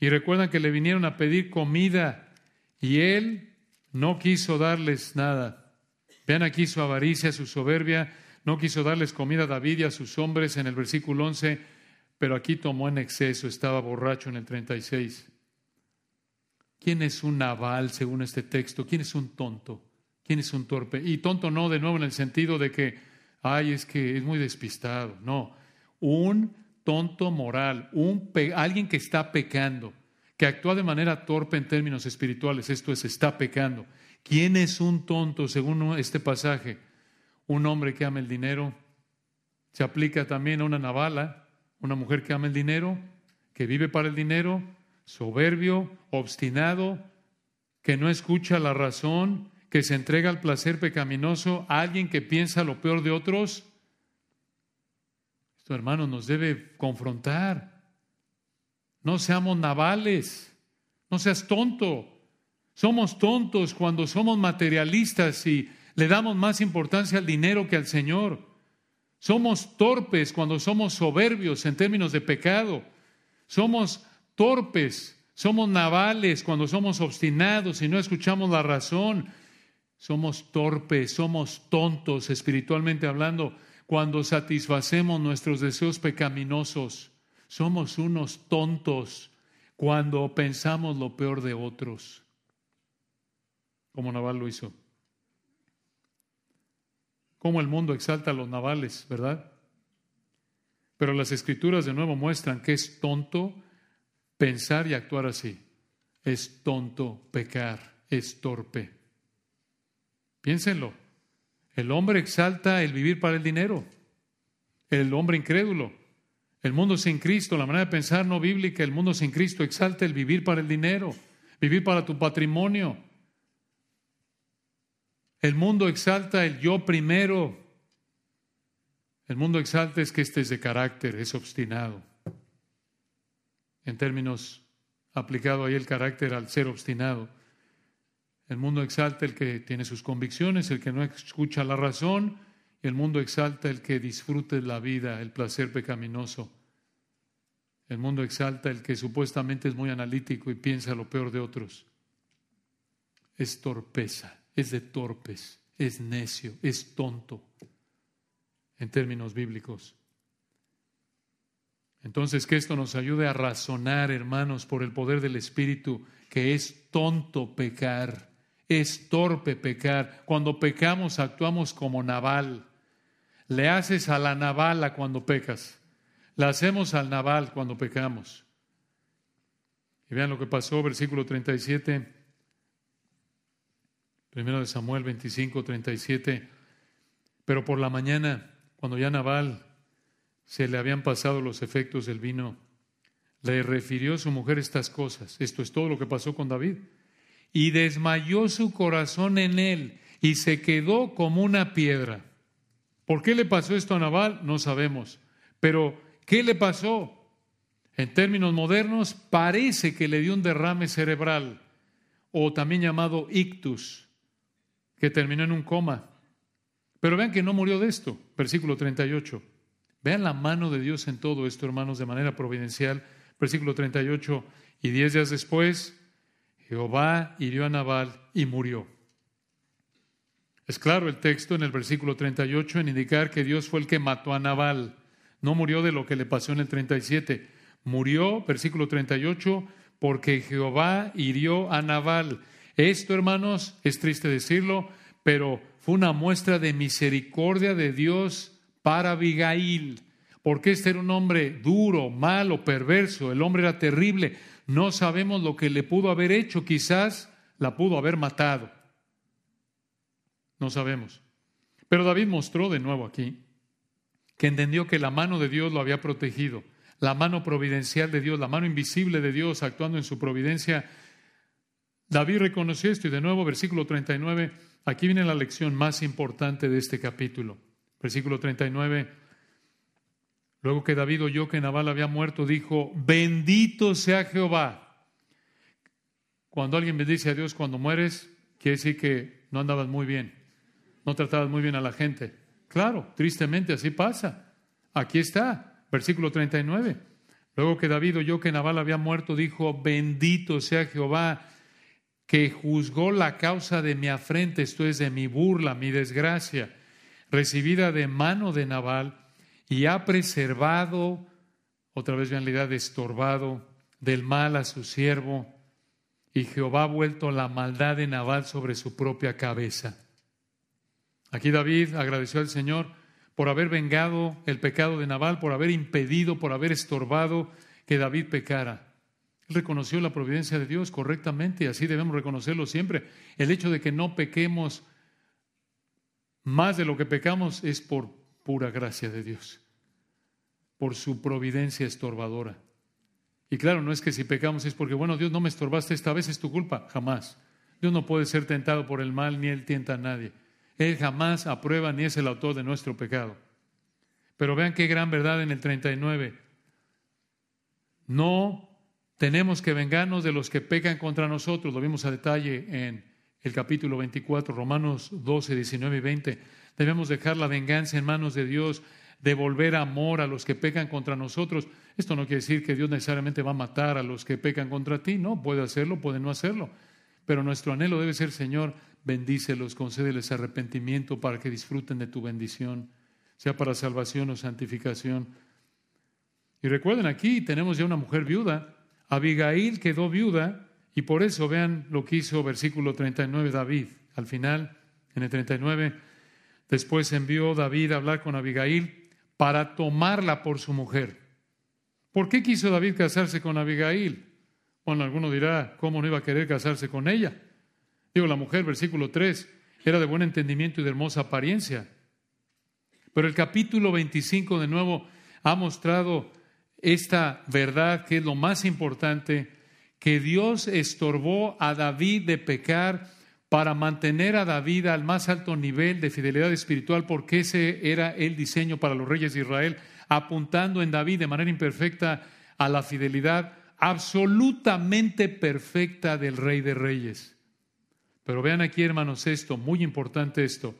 y recuerdan que le vinieron a pedir comida y él no quiso darles nada. Vean aquí su avaricia, su soberbia, no quiso darles comida a David y a sus hombres en el versículo 11, pero aquí tomó en exceso, estaba borracho en el 36. ¿Quién es un naval según este texto? ¿Quién es un tonto? ¿Quién es un torpe? Y tonto no de nuevo en el sentido de que, ay, es que es muy despistado. No, un tonto moral, un alguien que está pecando, que actúa de manera torpe en términos espirituales. Esto es, está pecando. ¿Quién es un tonto según este pasaje? Un hombre que ama el dinero. Se aplica también a una navala, una mujer que ama el dinero, que vive para el dinero, soberbio, obstinado, que no escucha la razón, que se entrega al placer pecaminoso, alguien que piensa lo peor de otros. Esto, hermano, nos debe confrontar. No seamos navales, no seas tonto. Somos tontos cuando somos materialistas y le damos más importancia al dinero que al Señor. Somos torpes cuando somos soberbios en términos de pecado. Somos torpes, somos navales cuando somos obstinados y no escuchamos la razón. Somos torpes, somos tontos espiritualmente hablando cuando satisfacemos nuestros deseos pecaminosos. Somos unos tontos cuando pensamos lo peor de otros, como Naval lo hizo. Como el mundo exalta a los navales, ¿verdad? Pero las escrituras de nuevo muestran que es tonto pensar y actuar así. Es tonto pecar, es torpe. Piénsenlo. El hombre exalta el vivir para el dinero. El hombre incrédulo. El mundo sin Cristo, la manera de pensar no bíblica, el mundo sin Cristo exalta el vivir para el dinero, vivir para tu patrimonio. El mundo exalta el yo primero. El mundo exalta es que este es de carácter, es obstinado en términos aplicado ahí el carácter al ser obstinado. El mundo exalta el que tiene sus convicciones, el que no escucha la razón, el mundo exalta el que disfrute la vida, el placer pecaminoso. El mundo exalta el que supuestamente es muy analítico y piensa lo peor de otros. Es torpeza, es de torpes, es necio, es tonto en términos bíblicos. Entonces, que esto nos ayude a razonar, hermanos, por el poder del Espíritu, que es tonto pecar, es torpe pecar. Cuando pecamos actuamos como naval. Le haces a la navala cuando pecas. Le hacemos al naval cuando pecamos. Y vean lo que pasó, versículo 37, primero de Samuel 25, 37. Pero por la mañana, cuando ya Naval se le habían pasado los efectos del vino. Le refirió a su mujer estas cosas. Esto es todo lo que pasó con David. Y desmayó su corazón en él y se quedó como una piedra. ¿Por qué le pasó esto a Nabal? No sabemos. Pero, ¿qué le pasó? En términos modernos, parece que le dio un derrame cerebral, o también llamado ictus, que terminó en un coma. Pero vean que no murió de esto, versículo 38. Vean la mano de Dios en todo esto, hermanos, de manera providencial. Versículo 38. Y diez días después, Jehová hirió a Nabal y murió. Es claro el texto en el versículo 38 en indicar que Dios fue el que mató a Nabal. No murió de lo que le pasó en el 37. Murió, versículo 38, porque Jehová hirió a Nabal. Esto, hermanos, es triste decirlo, pero fue una muestra de misericordia de Dios para Abigail, porque este era un hombre duro, malo, perverso, el hombre era terrible. No sabemos lo que le pudo haber hecho, quizás la pudo haber matado. No sabemos. Pero David mostró de nuevo aquí que entendió que la mano de Dios lo había protegido, la mano providencial de Dios, la mano invisible de Dios actuando en su providencia. David reconoció esto y de nuevo versículo 39, aquí viene la lección más importante de este capítulo. Versículo 39, luego que David oyó que Nabal había muerto, dijo, bendito sea Jehová. Cuando alguien bendice a Dios cuando mueres, quiere decir que no andabas muy bien no tratabas muy bien a la gente. Claro, tristemente así pasa. Aquí está, versículo 39. Luego que David oyó que Nabal había muerto, dijo, bendito sea Jehová, que juzgó la causa de mi afrenta, esto es de mi burla, mi desgracia, recibida de mano de Nabal, y ha preservado, otra vez vean la idea de estorbado, del mal a su siervo, y Jehová ha vuelto la maldad de Nabal sobre su propia cabeza. Aquí David agradeció al Señor por haber vengado el pecado de Nabal, por haber impedido, por haber estorbado que David pecara. Él reconoció la providencia de Dios correctamente y así debemos reconocerlo siempre. El hecho de que no pequemos más de lo que pecamos es por pura gracia de Dios, por su providencia estorbadora. Y claro, no es que si pecamos es porque, bueno, Dios no me estorbaste esta vez, es tu culpa, jamás. Dios no puede ser tentado por el mal ni él tienta a nadie. Él jamás aprueba ni es el autor de nuestro pecado. Pero vean qué gran verdad en el 39. No tenemos que vengarnos de los que pecan contra nosotros. Lo vimos a detalle en el capítulo 24, Romanos 12, 19 y 20. Debemos dejar la venganza en manos de Dios, devolver amor a los que pecan contra nosotros. Esto no quiere decir que Dios necesariamente va a matar a los que pecan contra ti. No, puede hacerlo, puede no hacerlo. Pero nuestro anhelo debe ser, Señor, bendícelos, concédeles arrepentimiento para que disfruten de tu bendición, sea para salvación o santificación. Y recuerden, aquí tenemos ya una mujer viuda. Abigail quedó viuda y por eso vean lo que hizo versículo 39 David. Al final, en el 39, después envió David a hablar con Abigail para tomarla por su mujer. ¿Por qué quiso David casarse con Abigail? Bueno, alguno dirá, ¿cómo no iba a querer casarse con ella? Digo, la mujer, versículo 3, era de buen entendimiento y de hermosa apariencia. Pero el capítulo 25 de nuevo ha mostrado esta verdad que es lo más importante, que Dios estorbó a David de pecar para mantener a David al más alto nivel de fidelidad espiritual, porque ese era el diseño para los reyes de Israel, apuntando en David de manera imperfecta a la fidelidad absolutamente perfecta del rey de reyes. Pero vean aquí, hermanos, esto, muy importante esto.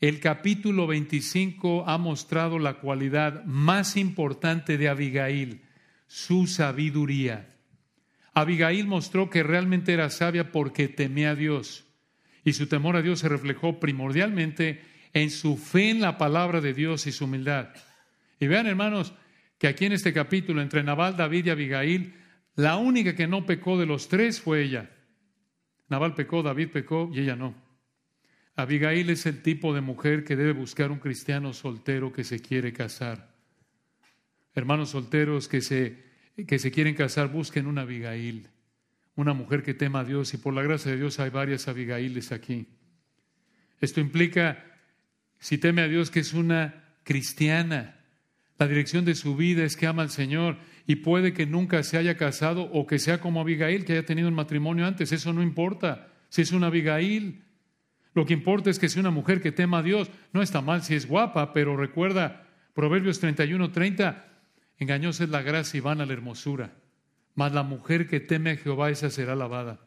El capítulo 25 ha mostrado la cualidad más importante de Abigail, su sabiduría. Abigail mostró que realmente era sabia porque temía a Dios. Y su temor a Dios se reflejó primordialmente en su fe en la palabra de Dios y su humildad. Y vean, hermanos, que aquí en este capítulo, entre Nabal, David y Abigail, la única que no pecó de los tres fue ella. Nabal pecó, David pecó y ella no. Abigail es el tipo de mujer que debe buscar un cristiano soltero que se quiere casar. Hermanos solteros que se, que se quieren casar, busquen una Abigail, una mujer que tema a Dios y por la gracia de Dios hay varias Abigailes aquí. Esto implica, si teme a Dios, que es una cristiana. La dirección de su vida es que ama al Señor y puede que nunca se haya casado o que sea como Abigail, que haya tenido un matrimonio antes. Eso no importa. Si es una Abigail, lo que importa es que sea una mujer que tema a Dios. No está mal si es guapa, pero recuerda Proverbios 31, 30. Engañosa es la gracia y vana la hermosura, mas la mujer que teme a Jehová, esa será lavada.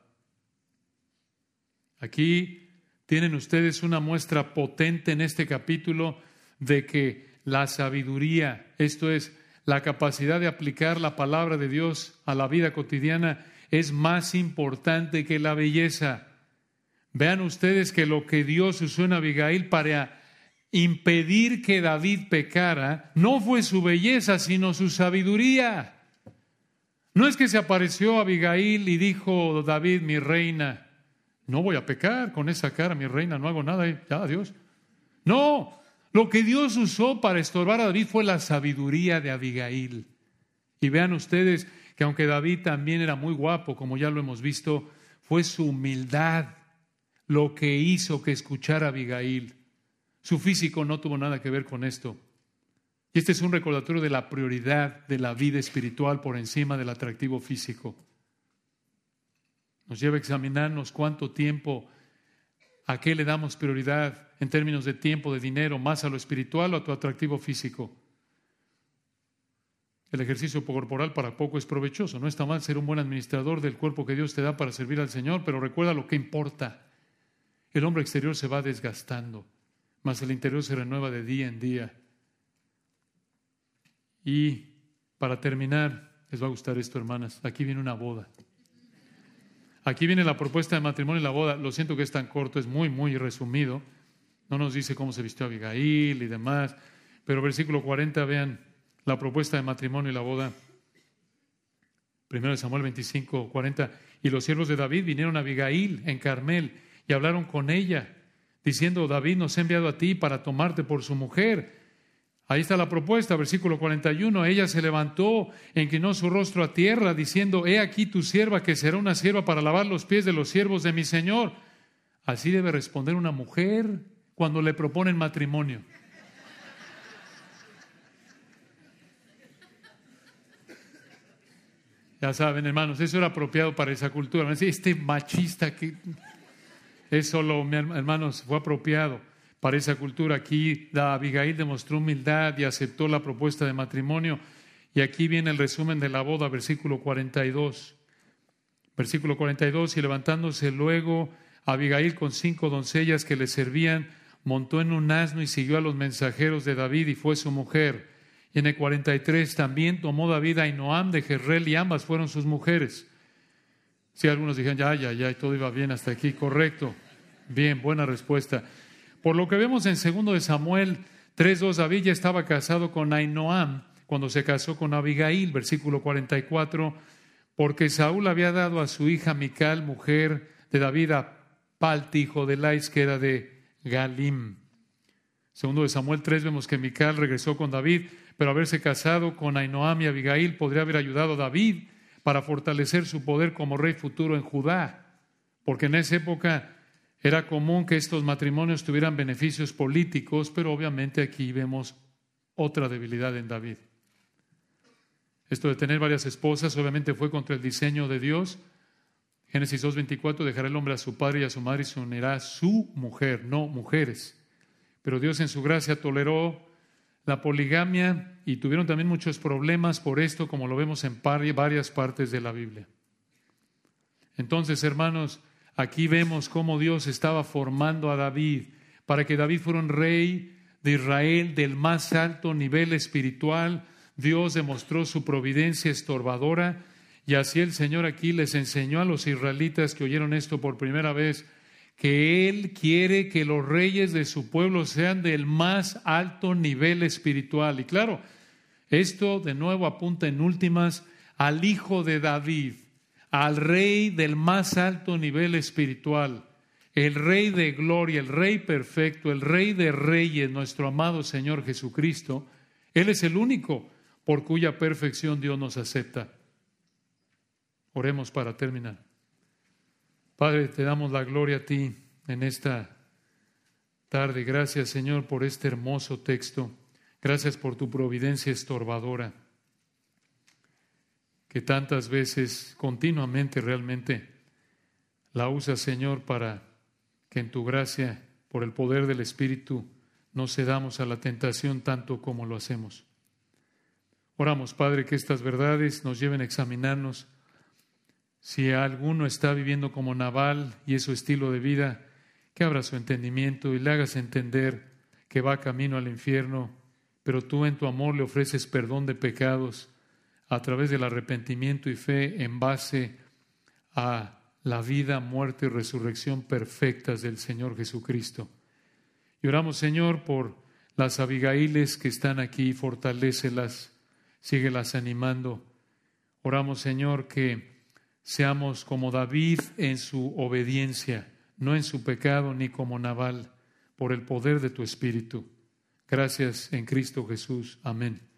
Aquí tienen ustedes una muestra potente en este capítulo de que la sabiduría, esto es, la capacidad de aplicar la palabra de Dios a la vida cotidiana, es más importante que la belleza. Vean ustedes que lo que Dios usó en Abigail para impedir que David pecara no fue su belleza, sino su sabiduría. No es que se apareció Abigail y dijo David, mi reina, no voy a pecar con esa cara, mi reina, no hago nada, ya, Dios. No, lo que Dios usó para estorbar a David fue la sabiduría de Abigail. Y vean ustedes que aunque David también era muy guapo, como ya lo hemos visto, fue su humildad lo que hizo que escuchara a Abigail. Su físico no tuvo nada que ver con esto. Y este es un recordatorio de la prioridad de la vida espiritual por encima del atractivo físico. Nos lleva a examinarnos cuánto tiempo, a qué le damos prioridad en términos de tiempo, de dinero, más a lo espiritual o a tu atractivo físico. El ejercicio corporal para poco es provechoso. No está mal ser un buen administrador del cuerpo que Dios te da para servir al Señor, pero recuerda lo que importa. El hombre exterior se va desgastando mas el interior se renueva de día en día. Y para terminar, les va a gustar esto, hermanas, aquí viene una boda. Aquí viene la propuesta de matrimonio y la boda. Lo siento que es tan corto, es muy, muy resumido. No nos dice cómo se vistió Abigail y demás. Pero versículo 40, vean la propuesta de matrimonio y la boda. Primero de Samuel 25, 40. Y los siervos de David vinieron a Abigail en Carmel y hablaron con ella diciendo, David nos ha enviado a ti para tomarte por su mujer. Ahí está la propuesta, versículo 41. Ella se levantó, inclinó su rostro a tierra, diciendo, He aquí tu sierva, que será una sierva para lavar los pies de los siervos de mi Señor. Así debe responder una mujer cuando le proponen matrimonio. Ya saben, hermanos, eso era apropiado para esa cultura. Este machista que eso, hermanos, fue apropiado para esa cultura. Aquí la Abigail demostró humildad y aceptó la propuesta de matrimonio. Y aquí viene el resumen de la boda, versículo 42. Versículo 42, y levantándose luego Abigail con cinco doncellas que le servían, montó en un asno y siguió a los mensajeros de David y fue su mujer. Y en el 43 también tomó David a Inoam de Jezreel y ambas fueron sus mujeres. Si algunos dijeron, ya, ya, ya, todo iba bien hasta aquí, correcto. Bien, buena respuesta. Por lo que vemos en 2 de Samuel 3.2, David ya estaba casado con Ainoam cuando se casó con Abigail, versículo 44, porque Saúl había dado a su hija Mical, mujer de David, a Palti, hijo de Lais, que era de Galim. Segundo de Samuel 3 vemos que Mical regresó con David, pero haberse casado con Ainoam y Abigail podría haber ayudado a David para fortalecer su poder como rey futuro en Judá, porque en esa época era común que estos matrimonios tuvieran beneficios políticos, pero obviamente aquí vemos otra debilidad en David. Esto de tener varias esposas obviamente fue contra el diseño de Dios. Génesis 2.24, dejará el hombre a su padre y a su madre y se unirá a su mujer, no mujeres. Pero Dios en su gracia toleró la poligamia y tuvieron también muchos problemas por esto, como lo vemos en varias partes de la Biblia. Entonces, hermanos, aquí vemos cómo Dios estaba formando a David para que David fuera un rey de Israel del más alto nivel espiritual. Dios demostró su providencia estorbadora y así el Señor aquí les enseñó a los israelitas que oyeron esto por primera vez que Él quiere que los reyes de su pueblo sean del más alto nivel espiritual. Y claro, esto de nuevo apunta en últimas al Hijo de David, al Rey del más alto nivel espiritual, el Rey de gloria, el Rey perfecto, el Rey de reyes, nuestro amado Señor Jesucristo. Él es el único por cuya perfección Dios nos acepta. Oremos para terminar. Padre, te damos la gloria a ti en esta tarde. Gracias, Señor, por este hermoso texto. Gracias por tu providencia estorbadora, que tantas veces, continuamente, realmente, la usas, Señor, para que en tu gracia, por el poder del Espíritu, no cedamos a la tentación tanto como lo hacemos. Oramos, Padre, que estas verdades nos lleven a examinarnos. Si alguno está viviendo como Naval y es su estilo de vida, que abra su entendimiento y le hagas entender que va camino al infierno, pero tú en tu amor le ofreces perdón de pecados a través del arrepentimiento y fe en base a la vida, muerte y resurrección perfectas del Señor Jesucristo. Y oramos, Señor, por las Abigailes que están aquí, fortalécelas, síguelas animando. Oramos, Señor, que seamos como David en su obediencia, no en su pecado ni como Naval, por el poder de tu Espíritu. Gracias en Cristo Jesús. Amén.